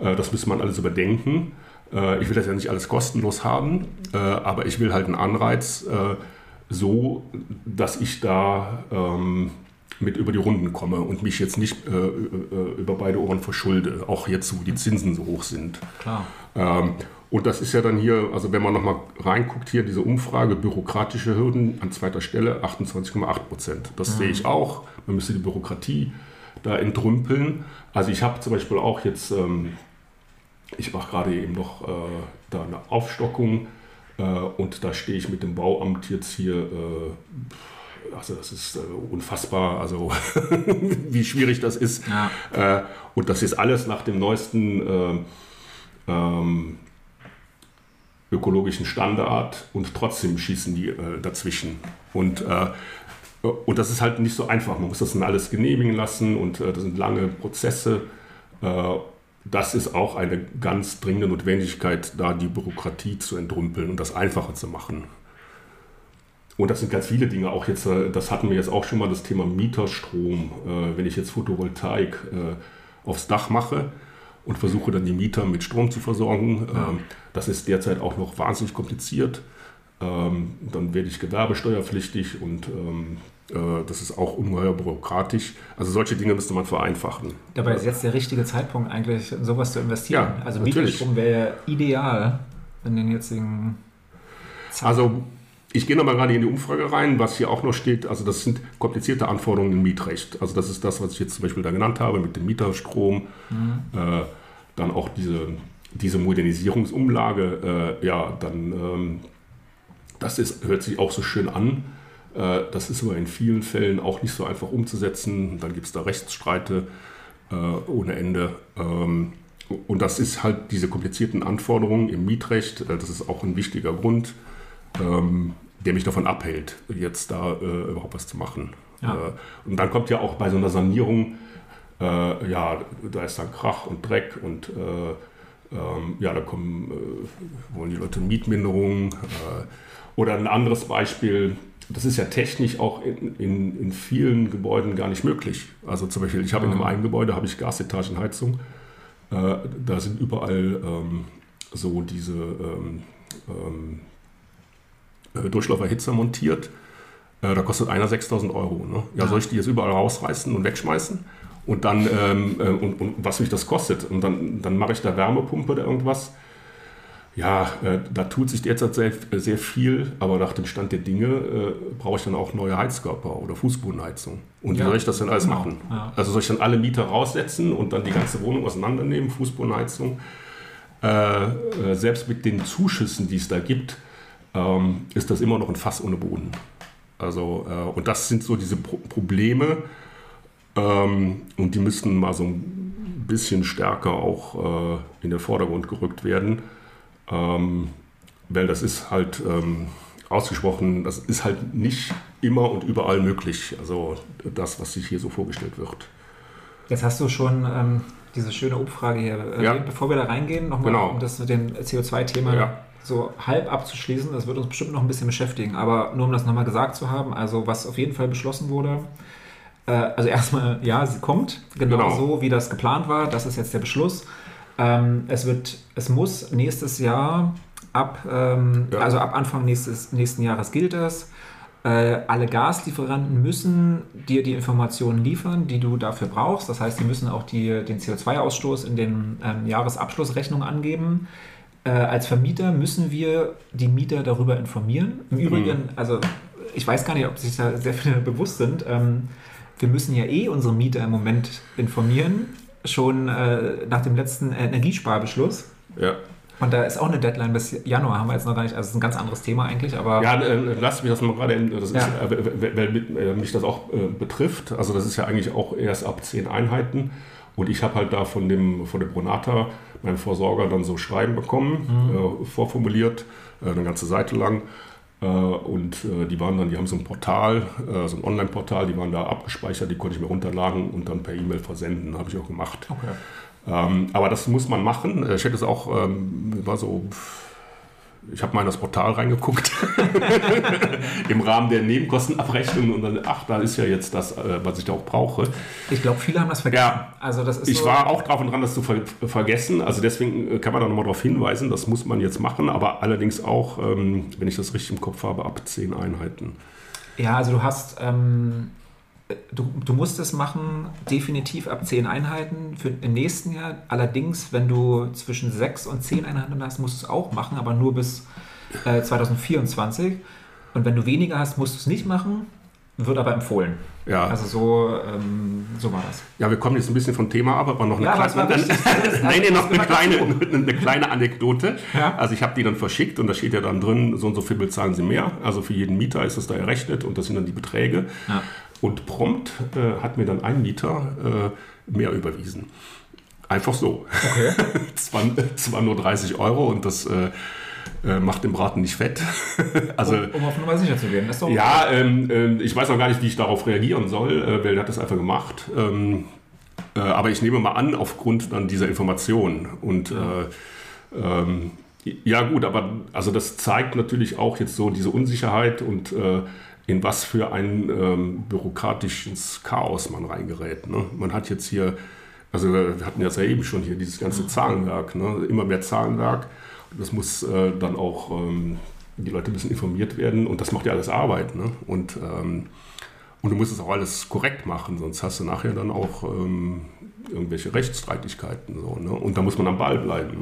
das müsste man alles überdenken. Äh, ich will das ja nicht alles kostenlos haben, äh, aber ich will halt einen Anreiz äh, so, dass ich da ähm, mit über die Runden komme und mich jetzt nicht über beide Ohren verschulde, auch jetzt, wo die Zinsen so hoch sind. Klar. Ähm, und das ist ja dann hier, also wenn man nochmal reinguckt, hier diese Umfrage, bürokratische Hürden an zweiter Stelle 28,8 Prozent. Das mhm. sehe ich auch. Man müsste die Bürokratie da entrümpeln. Also ich habe zum Beispiel auch jetzt ähm, ich mache gerade eben noch äh, da eine Aufstockung äh, und da stehe ich mit dem Bauamt jetzt hier. Äh, also das ist äh, unfassbar, also wie schwierig das ist. Ja. Äh, und das ist alles nach dem neuesten äh, ähm, ökologischen Standard und trotzdem schießen die dazwischen. Und und das ist halt nicht so einfach. Man muss das dann alles genehmigen lassen und äh, das sind lange Prozesse. Äh, das ist auch eine ganz dringende Notwendigkeit, da die Bürokratie zu entrümpeln und das einfacher zu machen. Und das sind ganz viele Dinge. Auch jetzt, äh, das hatten wir jetzt auch schon mal das Thema Mieterstrom. Äh, wenn ich jetzt Photovoltaik äh, aufs Dach mache und versuche dann die Mieter mit Strom zu versorgen. Ja. Das ist derzeit auch noch wahnsinnig kompliziert. Ähm, dann werde ich gewerbesteuerpflichtig und ähm, äh, das ist auch ungeheuer bürokratisch. Also solche Dinge müsste man vereinfachen. Dabei ist jetzt der richtige Zeitpunkt eigentlich, in sowas zu investieren. Ja, also Mietstrom wäre ideal in den jetzigen Zeiten. Also ich gehe nochmal gerade in die Umfrage rein, was hier auch noch steht. Also das sind komplizierte Anforderungen im Mietrecht. Also das ist das, was ich jetzt zum Beispiel da genannt habe mit dem Mieterstrom. Mhm. Äh, dann auch diese, diese Modernisierungsumlage. Äh, ja, dann ähm, das ist, hört sich auch so schön an. Äh, das ist aber in vielen Fällen auch nicht so einfach umzusetzen. Dann gibt es da Rechtsstreite äh, ohne Ende. Ähm, und das ist halt diese komplizierten Anforderungen im Mietrecht. Äh, das ist auch ein wichtiger Grund, ähm, der mich davon abhält, jetzt da überhaupt was zu machen. Ja. Und dann kommt ja auch bei so einer Sanierung, ja, da ist dann Krach und Dreck und ähm, ja, da kommen, wollen die Leute Mietminderungen. oder ein anderes Beispiel, das ist ja technisch auch in, in, in, vielen Gebäuden gar nicht möglich. Also zum Beispiel, ich habe in einem einen Gebäude habe ich Gasetagenheizung. Äh, da sind überall ähm, so diese ähm, ähm, äh, Durchlauferhitzer montiert. Äh, da kostet einer 6000 Euro. Ne? Ja, soll ich die jetzt überall rausreißen und wegschmeißen? Und dann, ähm, äh, und, und, was mich das kostet? Und dann, dann mache ich da Wärmepumpe oder irgendwas ja, äh, da tut sich derzeit sehr, sehr viel, aber nach dem Stand der Dinge äh, brauche ich dann auch neue Heizkörper oder Fußbodenheizung. Und wie soll ich das denn alles genau. machen? Ja. Also soll ich dann alle Mieter raussetzen und dann die ganze Wohnung auseinandernehmen, Fußbodenheizung? Äh, äh, selbst mit den Zuschüssen, die es da gibt, ähm, ist das immer noch ein Fass ohne Boden. Also, äh, und das sind so diese Pro Probleme, ähm, und die müssten mal so ein bisschen stärker auch äh, in den Vordergrund gerückt werden ähm, weil das ist halt ähm, ausgesprochen, das ist halt nicht immer und überall möglich. Also das, was sich hier so vorgestellt wird. Jetzt hast du schon ähm, diese schöne Umfrage hier. Äh, ja. Bevor wir da reingehen, nochmal, genau. um das mit dem CO2-Thema ja. so halb abzuschließen, das wird uns bestimmt noch ein bisschen beschäftigen, aber nur um das nochmal gesagt zu haben, also was auf jeden Fall beschlossen wurde, äh, also erstmal, ja, sie kommt, genau, genau so, wie das geplant war, das ist jetzt der Beschluss. Ähm, es wird, es muss nächstes Jahr ab, ähm, ja. also ab Anfang nächstes, nächsten Jahres gilt das. Äh, alle Gaslieferanten müssen dir die Informationen liefern, die du dafür brauchst. Das heißt, sie müssen auch die, den CO2-Ausstoß in den ähm, Jahresabschlussrechnungen angeben. Äh, als Vermieter müssen wir die Mieter darüber informieren. Im Übrigen, mhm. also ich weiß gar nicht, ob sich da sehr viele bewusst sind. Ähm, wir müssen ja eh unsere Mieter im Moment informieren schon äh, nach dem letzten Energiesparbeschluss. Ja. Und da ist auch eine Deadline bis Januar, haben wir jetzt noch gar nicht. Also, das ist ein ganz anderes Thema eigentlich, aber. Ja, äh, lass mich das mal gerade, das ja. ist, äh, weil äh, mich das auch äh, betrifft. Also, das ist ja eigentlich auch erst ab zehn Einheiten. Und ich habe halt da von dem, von dem Bronata, meinem Versorger, dann so Schreiben bekommen, mhm. Äh, vorformuliert, äh, eine ganze Seite lang. Äh, und äh, die waren dann, die haben so ein Portal, äh, so ein Online-Portal, die waren da abgespeichert, die konnte ich mir runterladen und dann per E-Mail versenden. Habe ich auch gemacht. Okay. Ähm, aber das muss man machen. Ich hätte es auch, ähm, war so ich habe mal in das Portal reingeguckt im Rahmen der Nebenkostenabrechnung und dann, ach, da ist ja jetzt das, äh, was ich da auch brauche. Ich glaube, viele haben das vergessen. Ja, also das ist ich so war auch drauf und dran, das zu ver vergessen. Also deswegen äh, kann man da nochmal darauf hinweisen, das muss man jetzt machen, aber allerdings auch, ähm, wenn ich das richtig im Kopf habe, ab zehn Einheiten. Ja, also du hast ähm, du, du musst es machen, definitiv ab 10 Einheiten für im nächsten Jahr. Allerdings, wenn du zwischen 6 und 10 Einheiten hast, musst du es auch machen, aber nur bis äh, 2024. Und wenn du weniger hast, musst du es nicht machen, wird aber empfohlen. Ja. Also so, ähm, so war das. Ja, wir kommen jetzt ein bisschen vom Thema ab, aber noch eine, ja, kleine, dann, nein, nee, noch eine kleine, eine kleine Anekdote. Ja. Also ich habe die dann verschickt und da steht ja dann drin, so und so viel bezahlen Sie mehr. Also für jeden Mieter ist das da errechnet und das sind dann die Beträge. Ja. Und prompt äh, hat mir dann ein Mieter äh, mehr überwiesen. Einfach so. Okay. zwar, zwar nur 30 Euro und das äh, äh, macht den Braten nicht fett. also, um, um auf Nummer sicher zu gehen. Okay. Ja, ähm, äh, ich weiß auch gar nicht, wie ich darauf reagieren soll, äh, weil er hat das einfach gemacht. Ähm, äh, aber ich nehme mal an, aufgrund dann dieser Information. Und ja. Äh, ähm, ja gut, aber also das zeigt natürlich auch jetzt so diese Unsicherheit und in was für ein ähm, bürokratisches Chaos man reingerät. Ne? Man hat jetzt hier Also wir hatten ja eben schon hier dieses ganze Zahlenwerk, ne? immer mehr Zahlenwerk. Das muss äh, dann auch ähm, die Leute ein bisschen informiert werden und das macht ja alles Arbeit. Ne? Und, ähm, und du musst es auch alles korrekt machen, sonst hast du nachher dann auch ähm, irgendwelche Rechtsstreitigkeiten. So, ne? Und da muss man am Ball bleiben.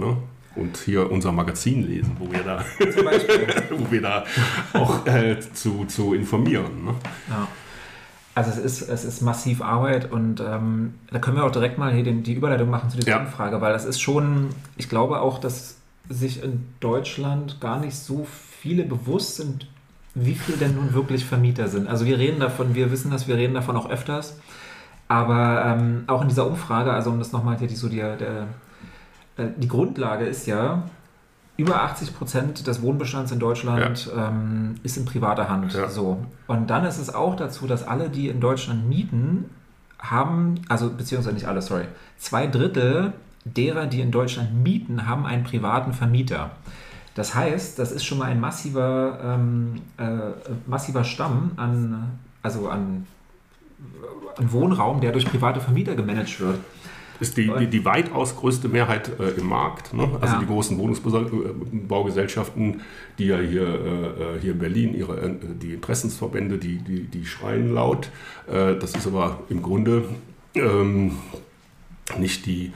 Und hier unser Magazin lesen, wo wir da, wo wir da auch äh, zu, zu informieren. Ne? Ja. Also es ist, es ist massiv Arbeit und ähm, da können wir auch direkt mal hier den, die Überleitung machen zu dieser ja. Umfrage, weil das ist schon, ich glaube auch, dass sich in Deutschland gar nicht so viele bewusst sind, wie viel denn nun wirklich Vermieter sind. Also wir reden davon, wir wissen das, wir reden davon auch öfters, aber ähm, auch in dieser Umfrage, also um das nochmal hier die, so die, der, die Grundlage ist ja, über 80 Prozent des Wohnbestands in Deutschland ja. ähm, ist in privater Hand. Ja. So. Und dann ist es auch dazu, dass alle, die in Deutschland mieten, haben, also beziehungsweise nicht alle, sorry, zwei Drittel derer, die in Deutschland mieten, haben einen privaten Vermieter. Das heißt, das ist schon mal ein massiver, ähm, äh, massiver Stamm an, also an, an Wohnraum, der durch private Vermieter gemanagt wird ist die, die, die, weitaus größte Mehrheit äh, im Markt. Ne? Also ja. die großen Wohnungsbaugesellschaften, die ja hier, äh, hier in Berlin ihre äh, die Interessensverbände, die, die, die schreien laut. Äh, das ist aber im Grunde ähm, nicht die,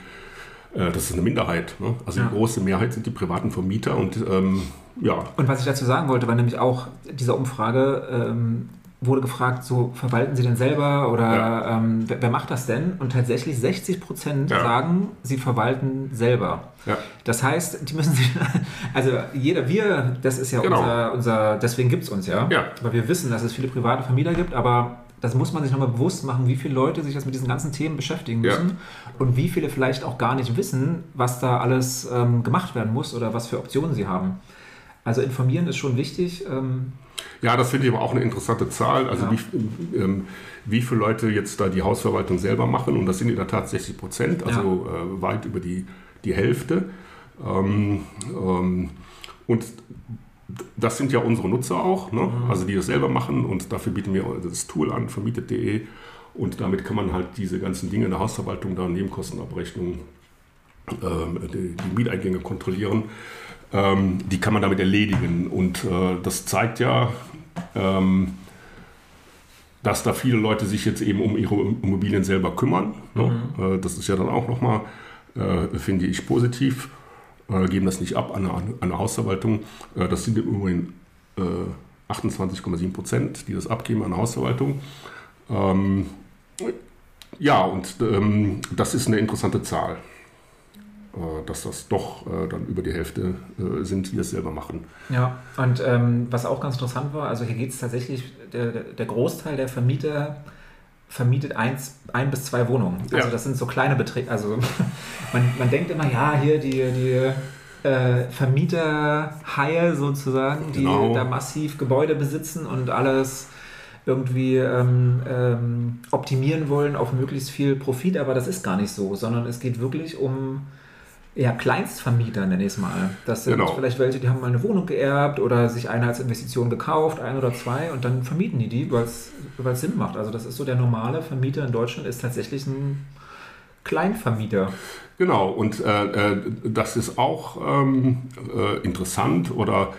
äh, das ist eine Minderheit. Ne? Also ja. die große Mehrheit sind die privaten Vermieter und ähm, ja. Und was ich dazu sagen wollte, war nämlich auch dieser Umfrage, ähm, wurde gefragt, so verwalten Sie denn selber oder ja. ähm, wer, wer, macht das denn? Und tatsächlich 60 Prozent ja. sagen, sie verwalten selber. Ja. Das heißt, die müssen sich, also jeder, wir, das ist ja genau. unser, unser, deswegen gibt es uns ja, ja, weil wir wissen, dass es viele private Vermieter gibt, aber das muss man sich nochmal bewusst machen, wie viele Leute sich das mit diesen ganzen Themen beschäftigen müssen und wie viele vielleicht auch gar nicht wissen, was da alles ähm, gemacht werden muss oder was für Optionen sie haben. Also informieren ist schon wichtig. Ähm, ja, das finde ich aber auch eine interessante Zahl. Also ja. wie, ähm, wie viele Leute jetzt da die Hausverwaltung selber machen. Und das sind in der Tat 60 Prozent, also ja. äh, weit über die, die Hälfte. Ähm, ähm, und das sind ja unsere Nutzer auch, ne? mhm. also die das selber machen. Und dafür bieten wir das Tool an, vermietet.de. Und damit kann man halt diese ganzen Dinge in der Hausverwaltung, da Nebenkostenabrechnung, ähm, die, die Mieteingänge kontrollieren ähm, die kann man damit erledigen. Und äh, das zeigt ja, ähm, dass da viele Leute sich jetzt eben um ihre Immobilien selber kümmern. Ne? Mhm. Äh, das ist ja dann auch nochmal, äh, finde ich, positiv. Äh, geben das nicht ab an eine, an eine Hausverwaltung. Äh, das sind im Übrigen 28,7 äh, Prozent, die das abgeben an eine Hausverwaltung. Ähm, ja, und ähm, das ist eine interessante Zahl. Äh, dass das doch äh, dann über die Hälfte äh, sind, die es selber machen. Ja, und ähm, was auch ganz interessant war, also hier geht es tatsächlich, der, der Großteil der Vermieter vermietet eins, ein bis zwei Wohnungen. Also ja. das sind so kleine Beträge. Also man, man denkt immer, ja, hier die, die äh, Vermieterhaie sozusagen, die genau. da massiv Gebäude besitzen und alles irgendwie ähm, ähm, optimieren wollen auf möglichst viel Profit, aber das ist gar nicht so, sondern es geht wirklich um ja, Kleinstvermieter, nenne ich es mal. Das sind genau. vielleicht welche, die haben mal eine Wohnung geerbt oder sich eine als Investition gekauft, ein oder zwei, und dann vermieten die die, weil es Sinn macht. Also das ist so der normale Vermieter in Deutschland, ist tatsächlich ein Kleinvermieter. Genau, und äh, äh das ist auch ähm, äh, interessant oder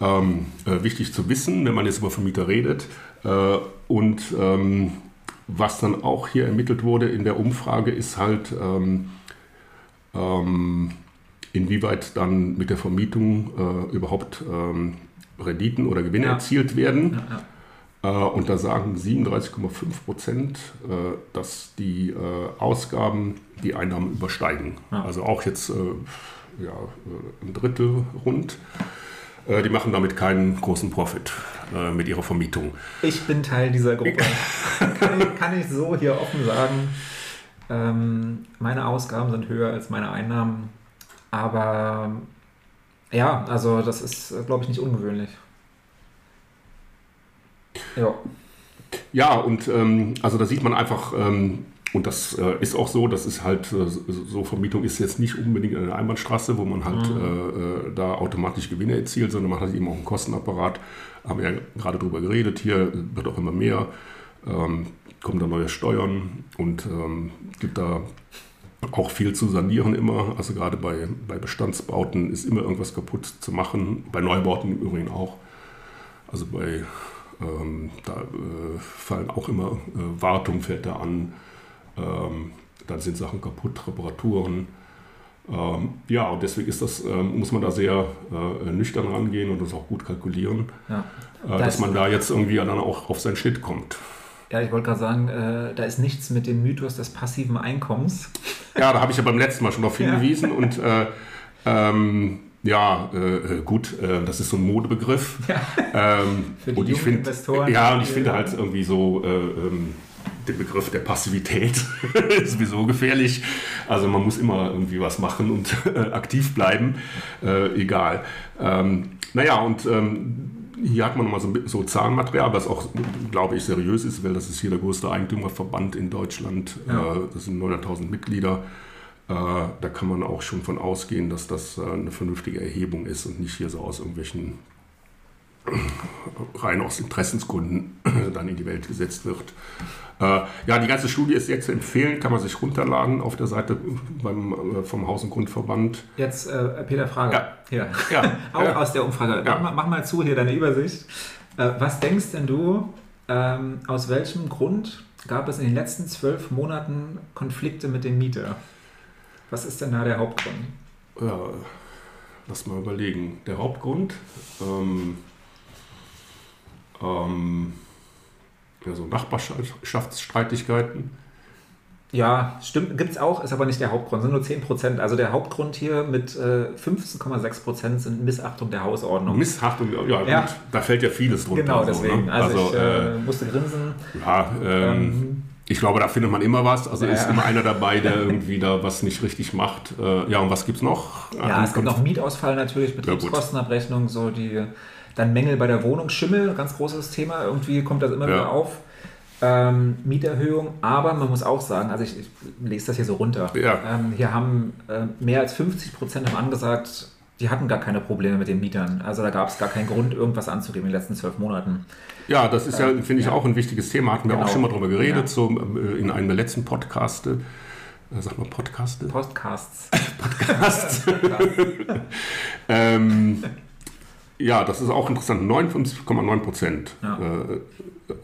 ähm, äh, wichtig zu wissen, wenn man jetzt über Vermieter redet. Äh, und ähm, was dann auch hier ermittelt wurde in der Umfrage, ist halt ähm, inwieweit dann mit der Vermietung äh, überhaupt ähm, Renditen oder Gewinne ja. erzielt werden. Ja, ja. Äh, und da sagen 37,5 Prozent, äh, dass die äh, Ausgaben die Einnahmen übersteigen. Also auch jetzt äh, ja, äh, ein Drittel rund. Die machen damit keinen großen Profit mit ihrer Vermietung. Ich bin Teil dieser Gruppe. kann, ich, kann ich so hier offen sagen. Ähm, meine Ausgaben sind höher als meine Einnahmen. Aber ja, also das ist, glaube ich, nicht ungewöhnlich. Ja. Ja, und ähm, also da sieht man einfach, ähm, und das äh, ist auch so, das ist halt, äh, so Vermietung ist jetzt nicht unbedingt eine Einbahnstraße, wo man halt mhm. äh, äh, da automatisch Gewinne erzielt, sondern man hat eben auch einen Kostenapparat. Haben wir ja gerade drüber geredet, hier wird auch immer mehr. Ähm, kommen da neue Steuern und ähm, gibt da auch viel zu sanieren immer. Also gerade bei, bei Bestandsbauten ist immer irgendwas kaputt zu machen. Bei Neubauten im Übrigen auch. Also bei ähm, da äh, fallen auch immer äh, Wartung fällt da an. Ähm, dann sind Sachen kaputt, Reparaturen. Ähm, ja, und deswegen ist das, ähm, muss man da sehr äh, nüchtern rangehen und das auch gut kalkulieren, ja. Äh, dass man da jetzt irgendwie dann auch auf seinen Schnitt kommt. Ja, ich wollte gerade sagen, äh, da ist nichts mit dem Mythos des passiven Einkommens. Ja, da habe ich ja beim letzten Mal schon darauf hingewiesen ja. und äh, ähm, ja, äh, gut, äh, das ist so ein Modebegriff. Ja. Ähm, Für die und ich find, Investoren. Ja, und ich finde halt irgendwie so äh, ähm, den Begriff der Passivität ist sowieso gefährlich. Also man muss immer irgendwie was machen und äh, aktiv bleiben, äh, egal. Ähm, naja, und ähm, hier hat man nochmal so, so Zahlenmaterial, was auch, glaube ich, seriös ist, weil das ist hier der größte Eigentümerverband in Deutschland. Ja. Äh, das sind 900.000 Mitglieder. Äh, da kann man auch schon von ausgehen, dass das äh, eine vernünftige Erhebung ist und nicht hier so aus irgendwelchen rein aus Interessensgründen dann in die Welt gesetzt wird. Äh, ja, die ganze Studie ist jetzt zu empfehlen, kann man sich runterladen auf der Seite beim, äh, vom Haus- und Grundverband. Jetzt, äh, Peter, Frage. Ja. Hier. Ja. Auch ja. aus der Umfrage. Ja. Mach, mach, mal zu hier deine Übersicht. Äh, was denkst denn du, ähm, aus welchem Grund gab es in den letzten zwölf Monaten Konflikte mit dem Mieter? Was ist denn da der Hauptgrund? Ja, lass mal überlegen. Der Hauptgrund, ähm, ähm, ja, so Nachbarschaftsstreitigkeiten. Ja, stimmt, gibt es auch, ist aber nicht der Hauptgrund, sind nur 10 Prozent. Also der Hauptgrund hier mit äh, 15,6 Prozent sind Missachtung der Hausordnung. Missachtung, ja, ja. Gut, da fällt ja vieles drunter. Genau, deswegen. So, ne? Also, also, ich äh, äh, musste grinsen. Ja, ähm, ähm, ich glaube, da findet man immer was. Also ja, ist immer einer dabei, der irgendwie da was nicht richtig macht. Äh, ja, und was gibt es noch? Ja, es gibt noch Mietausfall natürlich, Betriebskostenabrechnung, so die dann Mängel bei der Wohnung, Schimmel, ganz großes Thema. Irgendwie kommt das immer ja. wieder auf. Ähm, Mieterhöhung, aber man muss auch sagen, also ich, ich lese das hier so runter. Ja. Ähm, hier haben äh, mehr als 50 Prozent haben angesagt, die hatten gar keine Probleme mit den Mietern. Also da gab es gar keinen Grund, irgendwas anzugeben in den letzten zwölf Monaten. Ja, das ist ja, ähm, finde ich, ja. auch ein wichtiges Thema. Hatten wir genau. auch schon mal drüber geredet, ja. so äh, in einem der letzten Podcasts. Äh, sag mal Podcasts. Podcasts. Podcasts. ähm, ja, das ist auch interessant. 59,9 Prozent ja. äh, äh,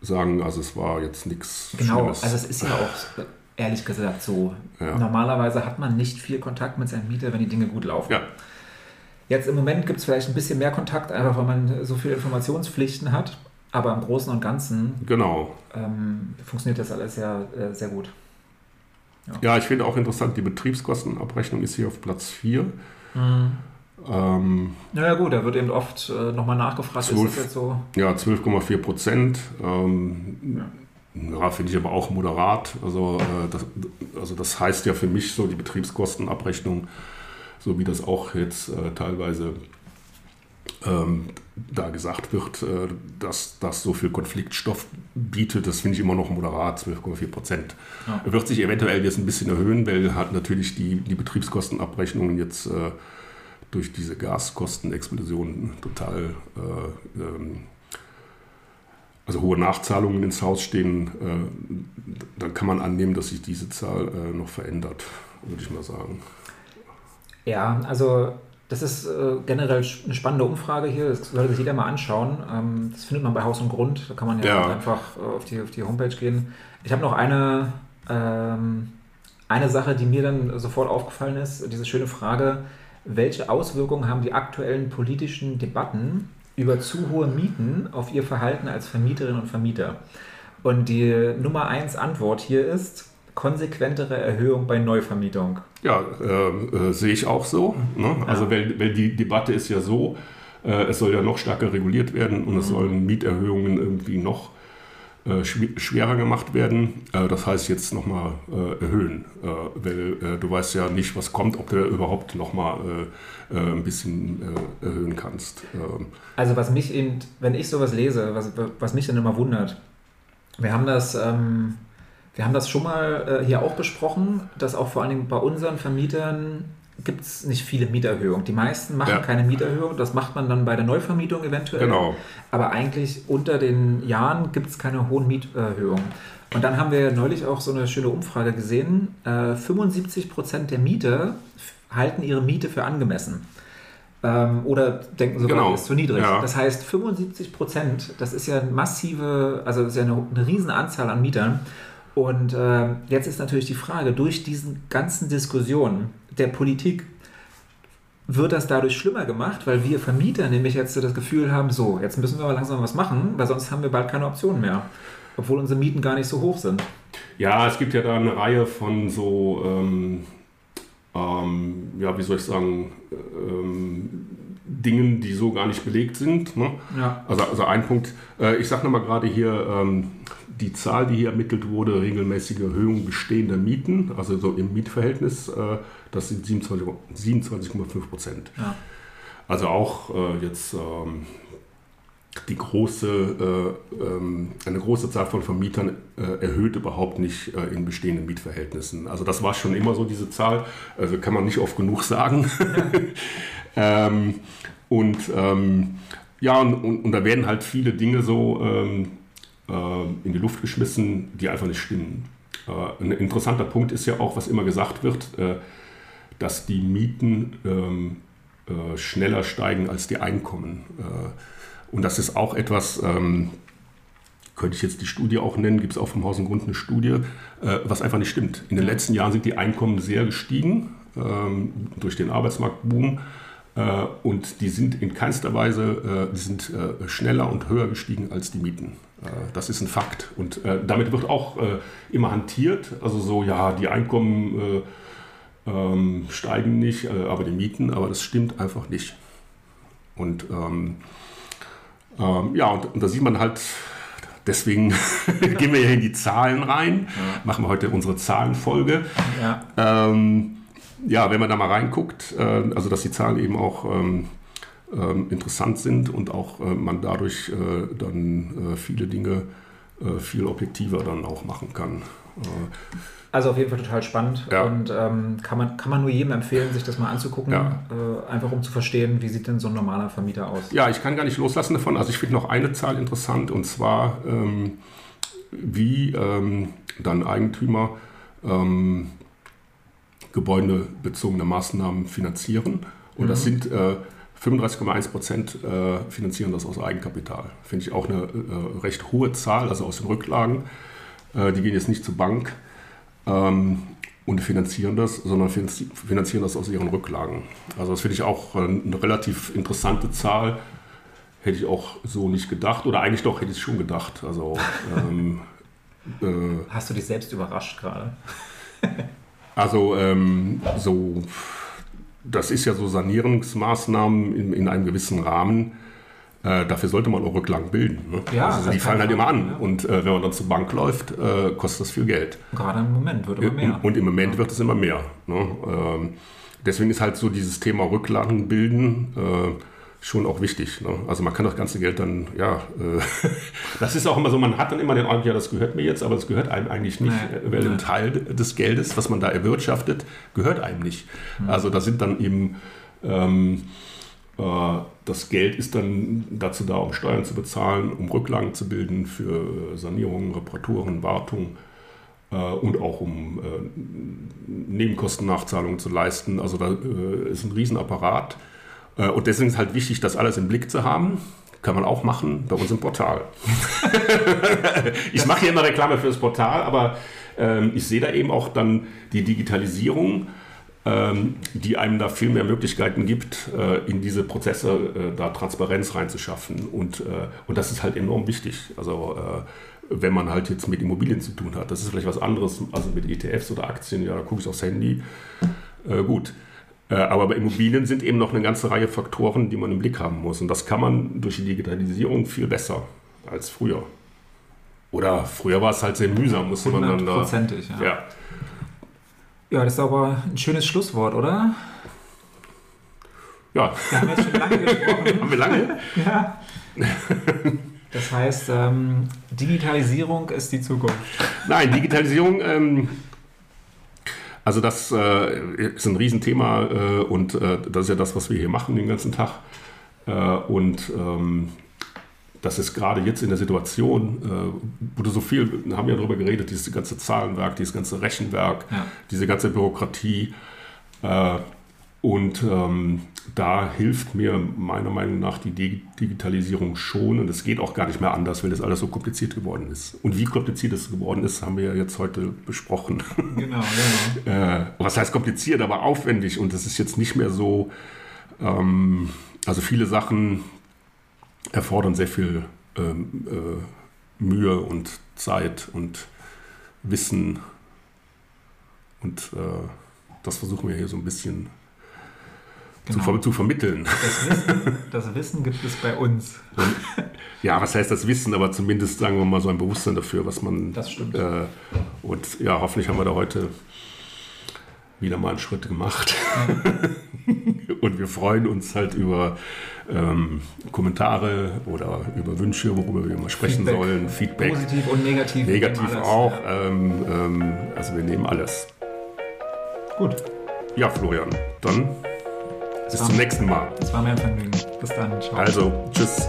sagen, also es war jetzt nichts Genau, Schlimmes. also es ist ja auch ehrlich gesagt so. Ja. Normalerweise hat man nicht viel Kontakt mit seinem Mieter, wenn die Dinge gut laufen. Ja. Jetzt im Moment gibt es vielleicht ein bisschen mehr Kontakt, einfach weil man so viele Informationspflichten hat. Aber im Großen und Ganzen genau. ähm, funktioniert das alles ja äh, sehr gut. Ja. ja, ich finde auch interessant, die Betriebskostenabrechnung ist hier auf Platz 4. Mhm. Ähm, naja gut, da wird eben oft äh, nochmal nachgefragt, 12, ist das jetzt so? Ja, 12,4 Prozent. Ähm, ja, ja finde ich aber auch moderat. Also, äh, das, also das heißt ja für mich so die Betriebskostenabrechnung, so wie das auch jetzt äh, teilweise ähm, da gesagt wird, äh, dass das so viel Konfliktstoff bietet, das finde ich immer noch moderat, 12,4 Prozent. Ja. Wird sich eventuell jetzt ein bisschen erhöhen, weil hat natürlich die, die Betriebskostenabrechnungen jetzt äh, durch diese Gaskostenexplosion total äh, ähm, also hohe Nachzahlungen ins Haus stehen, äh, dann kann man annehmen, dass sich diese Zahl äh, noch verändert, würde ich mal sagen. Ja, also das ist äh, generell eine spannende Umfrage hier, das sollte sich jeder mal anschauen. Ähm, das findet man bei Haus und Grund, da kann man ja, ja. einfach äh, auf, die, auf die Homepage gehen. Ich habe noch eine, ähm, eine Sache, die mir dann sofort aufgefallen ist, diese schöne Frage, welche Auswirkungen haben die aktuellen politischen Debatten über zu hohe Mieten auf ihr Verhalten als Vermieterinnen und Vermieter? Und die Nummer eins Antwort hier ist konsequentere Erhöhung bei Neuvermietung. Ja, äh, äh, sehe ich auch so. Ne? Also, ja. weil, weil die Debatte ist ja so, äh, es soll ja noch stärker reguliert werden und mhm. es sollen Mieterhöhungen irgendwie noch schwerer gemacht werden. Äh, das heißt jetzt nochmal äh, erhöhen, weil du weißt ja nicht, was kommt, ob du überhaupt nochmal ein bisschen erhöhen kannst. Ähm. Also was mich eben, wenn ich sowas lese, was, was mich dann immer wundert, wir haben das... Ähm, wir haben das schon mal hier auch besprochen, dass auch vor allen Dingen bei unseren Vermietern gibt es nicht viele Mieterhöhungen. Die meisten machen ja. keine Mieterhöhung. Das macht man dann bei der Neuvermietung eventuell. Genau. Aber eigentlich unter den Jahren gibt es keine hohen Mieterhöhungen. Und dann haben wir neulich auch so eine schöne Umfrage gesehen. Äh, 75 Prozent der Mieter halten ihre Miete für angemessen. Ähm, oder denken sogar, genau. ist zu niedrig. Ja. Das heißt, 75 Prozent, das ist ja eine massive, also das ist ja eine, eine riesen Anzahl an Mietern. Und äh, jetzt ist natürlich die Frage, durch diesen ganzen Diskussionen der Politik, wird das dadurch schlimmer gemacht, weil wir Vermieter nämlich jetzt das Gefühl haben, so, jetzt müssen wir mal langsam was machen, weil sonst haben wir bald keine Optionen mehr, obwohl unsere Mieten gar nicht so hoch sind. Ja, es gibt ja da eine Reihe von so, ähm, ähm, ja, wie soll ich sagen, ähm, Dingen, die so gar nicht belegt sind. Ne? Ja. Also, also ein Punkt, äh, ich sage nochmal gerade hier, ähm, die Zahl, die hier ermittelt wurde, regelmäßige Erhöhung bestehender Mieten, also so im Mietverhältnis, äh, das sind 27,5 27, Prozent. Ja. Also auch äh, jetzt ähm, die große, äh, ähm, eine große Zahl von Vermietern erhöht überhaupt nicht in bestehenden Mietverhältnissen. Also das war schon immer so diese Zahl, also kann man nicht oft genug sagen. ähm, und ähm, ja, und, und, und, da werden halt viele Dinge so ähm, äh, in die Luft geschmissen, die einfach nicht stimmen. Äh, ein interessanter Punkt ist ja auch, was immer gesagt wird, äh, dass die Mieten ähm, schneller steigen als die Einkommen. und das ist auch etwas, ähm, könnte ich jetzt die Studie auch nennen, gibt es auch vom Haus und Grund eine Studie, was einfach nicht stimmt. In den letzten Jahren sind die Einkommen sehr gestiegen ähm, durch den Arbeitsmarktboom. und die sind in keinster Weise, die sind schneller und höher gestiegen als die Mieten. Äh, das ist ein Fakt. Und äh, damit wird auch äh, immer hantiert. Also so, ja, die Einkommen äh, ähm, steigen nicht, äh, aber die Mieten, aber das stimmt einfach nicht. Und ähm, ähm, ja, und, und, da sieht man halt, deswegen gehen wir ja in die Zahlen rein, ja. machen wir heute unsere Zahlenfolge. Ja. Ähm, ja, wenn man da mal reinguckt, äh, also dass die Zahlen eben auch ähm, interessant sind und auch äh, man dadurch äh, dann äh, viele Dinge äh, viel objektiver dann auch machen kann. Äh, also auf jeden Fall total spannend ja. und ähm, kann, man, kann man nur jedem empfehlen, sich das mal anzugucken, ja. Äh, einfach um zu verstehen, wie sieht denn so ein normaler Vermieter aus. Ja, ich kann gar nicht loslassen davon. Also ich finde noch eine Zahl interessant und zwar, ähm, wie ähm, dann Eigentümer ähm, gebäudebezogene Maßnahmen finanzieren. Und mhm. das sind 35,1 Prozent äh, finanzieren das aus Eigenkapital. Finde ich auch eine äh, recht hohe Zahl, also aus den Rücklagen. Äh, die gehen jetzt nicht zur Bank ähm, und finanzieren das, sondern finanzieren das aus ihren Rücklagen. Also das finde ich auch eine relativ interessante Zahl. Hätte ich auch so nicht gedacht. Oder eigentlich doch, hätte ich es schon gedacht. Also, ähm, Hast du dich selbst überrascht gerade? also ähm, so das ist ja so Sanierungsmaßnahmen in, in einem gewissen Rahmen. Äh, dafür sollte man auch Rücklagen bilden. Ne? Ja, also die fallen halt immer an. Ja. Und äh, wenn man dann zur Bank läuft, äh, kostet das viel Geld. Gerade im Moment wird immer mehr. Und im Moment ja. wird es immer mehr. Ne? Ähm, deswegen ist halt so dieses Thema Rücklagen bilden äh, schon auch wichtig. Ne? Also man kann das ganze Geld dann, ja, äh, das ist auch immer so, man hat dann immer den Eindruck, ja, das gehört mir jetzt, aber das gehört einem eigentlich nicht, Nein. weil ein Teil des Geldes, was man da erwirtschaftet, gehört einem nicht. Mhm. Also da sind dann eben, ähm, äh, das Geld ist dann dazu da, um Steuern zu bezahlen, um Rücklagen zu bilden für Sanierungen, Reparaturen, Wartung äh, und auch um äh, Nebenkostennachzahlungen zu leisten. Also da äh, ist ein Riesenapparat. Äh, und deswegen ist halt wichtig, das alles im Blick zu haben. Kann man auch machen bei uns im Portal. ich mache hier immer Reklame fürs Portal, aber ähm, ich sehe da eben auch dann die Digitalisierung, ähm, die einem da viel mehr Möglichkeiten gibt, äh, in diese Prozesse äh, da Transparenz reinzuschaffen. Und, äh, und das ist halt enorm wichtig. Also äh, wenn man halt jetzt mit Immobilien zu tun hat, das ist vielleicht was anderes, also mit ETFs oder Aktien, ja, da gucke ich aufs Handy. Äh, gut. Äh, aber bei Immobilien sind eben noch eine ganze Reihe Faktoren, die man im Blick haben muss. Und das kann man durch die Digitalisierung viel besser als früher. Oder früher war es halt sehr mühsam, musste man dann da. Prozentig, ja. ja. Ja, das ist aber ein schönes Schlusswort, oder? Ja. Wir haben jetzt schon lange gesprochen. haben wir lange? Ja. Das heißt, ähm, Digitalisierung ist die Zukunft. Nein, Digitalisierung ähm, also das äh, ist ein Riesenthema äh, und äh, das ist ja das, was wir hier machen den ganzen Tag. Äh, und ähm, das ist gerade jetzt in der Situation, äh, wo du so viel, wir haben ja darüber geredet, dieses ganze Zahlenwerk, dieses ganze Rechenwerk, ja. diese ganze Bürokratie. Und ähm, da hilft mir meiner Meinung nach die Digitalisierung schon. Und es geht auch gar nicht mehr anders, weil das alles so kompliziert geworden ist. Und wie kompliziert es geworden ist, haben wir ja jetzt heute besprochen. Genau, genau. äh, was heißt kompliziert, aber aufwendig. Und das ist jetzt nicht mehr so, ähm, also viele Sachen erfordern sehr viel ähm, äh, Mühe und Zeit und Wissen. Und äh, das versuchen wir hier so ein bisschen genau. zu, zu, vermitteln. Das Wissen, das Wissen, gibt es bei uns. Ja, was heißt das Wissen, aber zumindest sagen wir mal so ein Bewusstsein dafür, was man. Das stimmt. Äh, und ja, hoffentlich haben wir da heute wieder mal einen Schritt gemacht. und wir freuen uns halt über ähm, Kommentare oder über Wünsche, worüber wir mal sprechen Feedback. sollen, Feedback. Positiv und negativ. Negativ auch. Ähm, ähm, also wir nehmen alles. Gut. Ja, Florian, dann bis zum nächsten Mal. Das war mir ein Vergnügen. Bis dann. Ciao. Also, tschüss.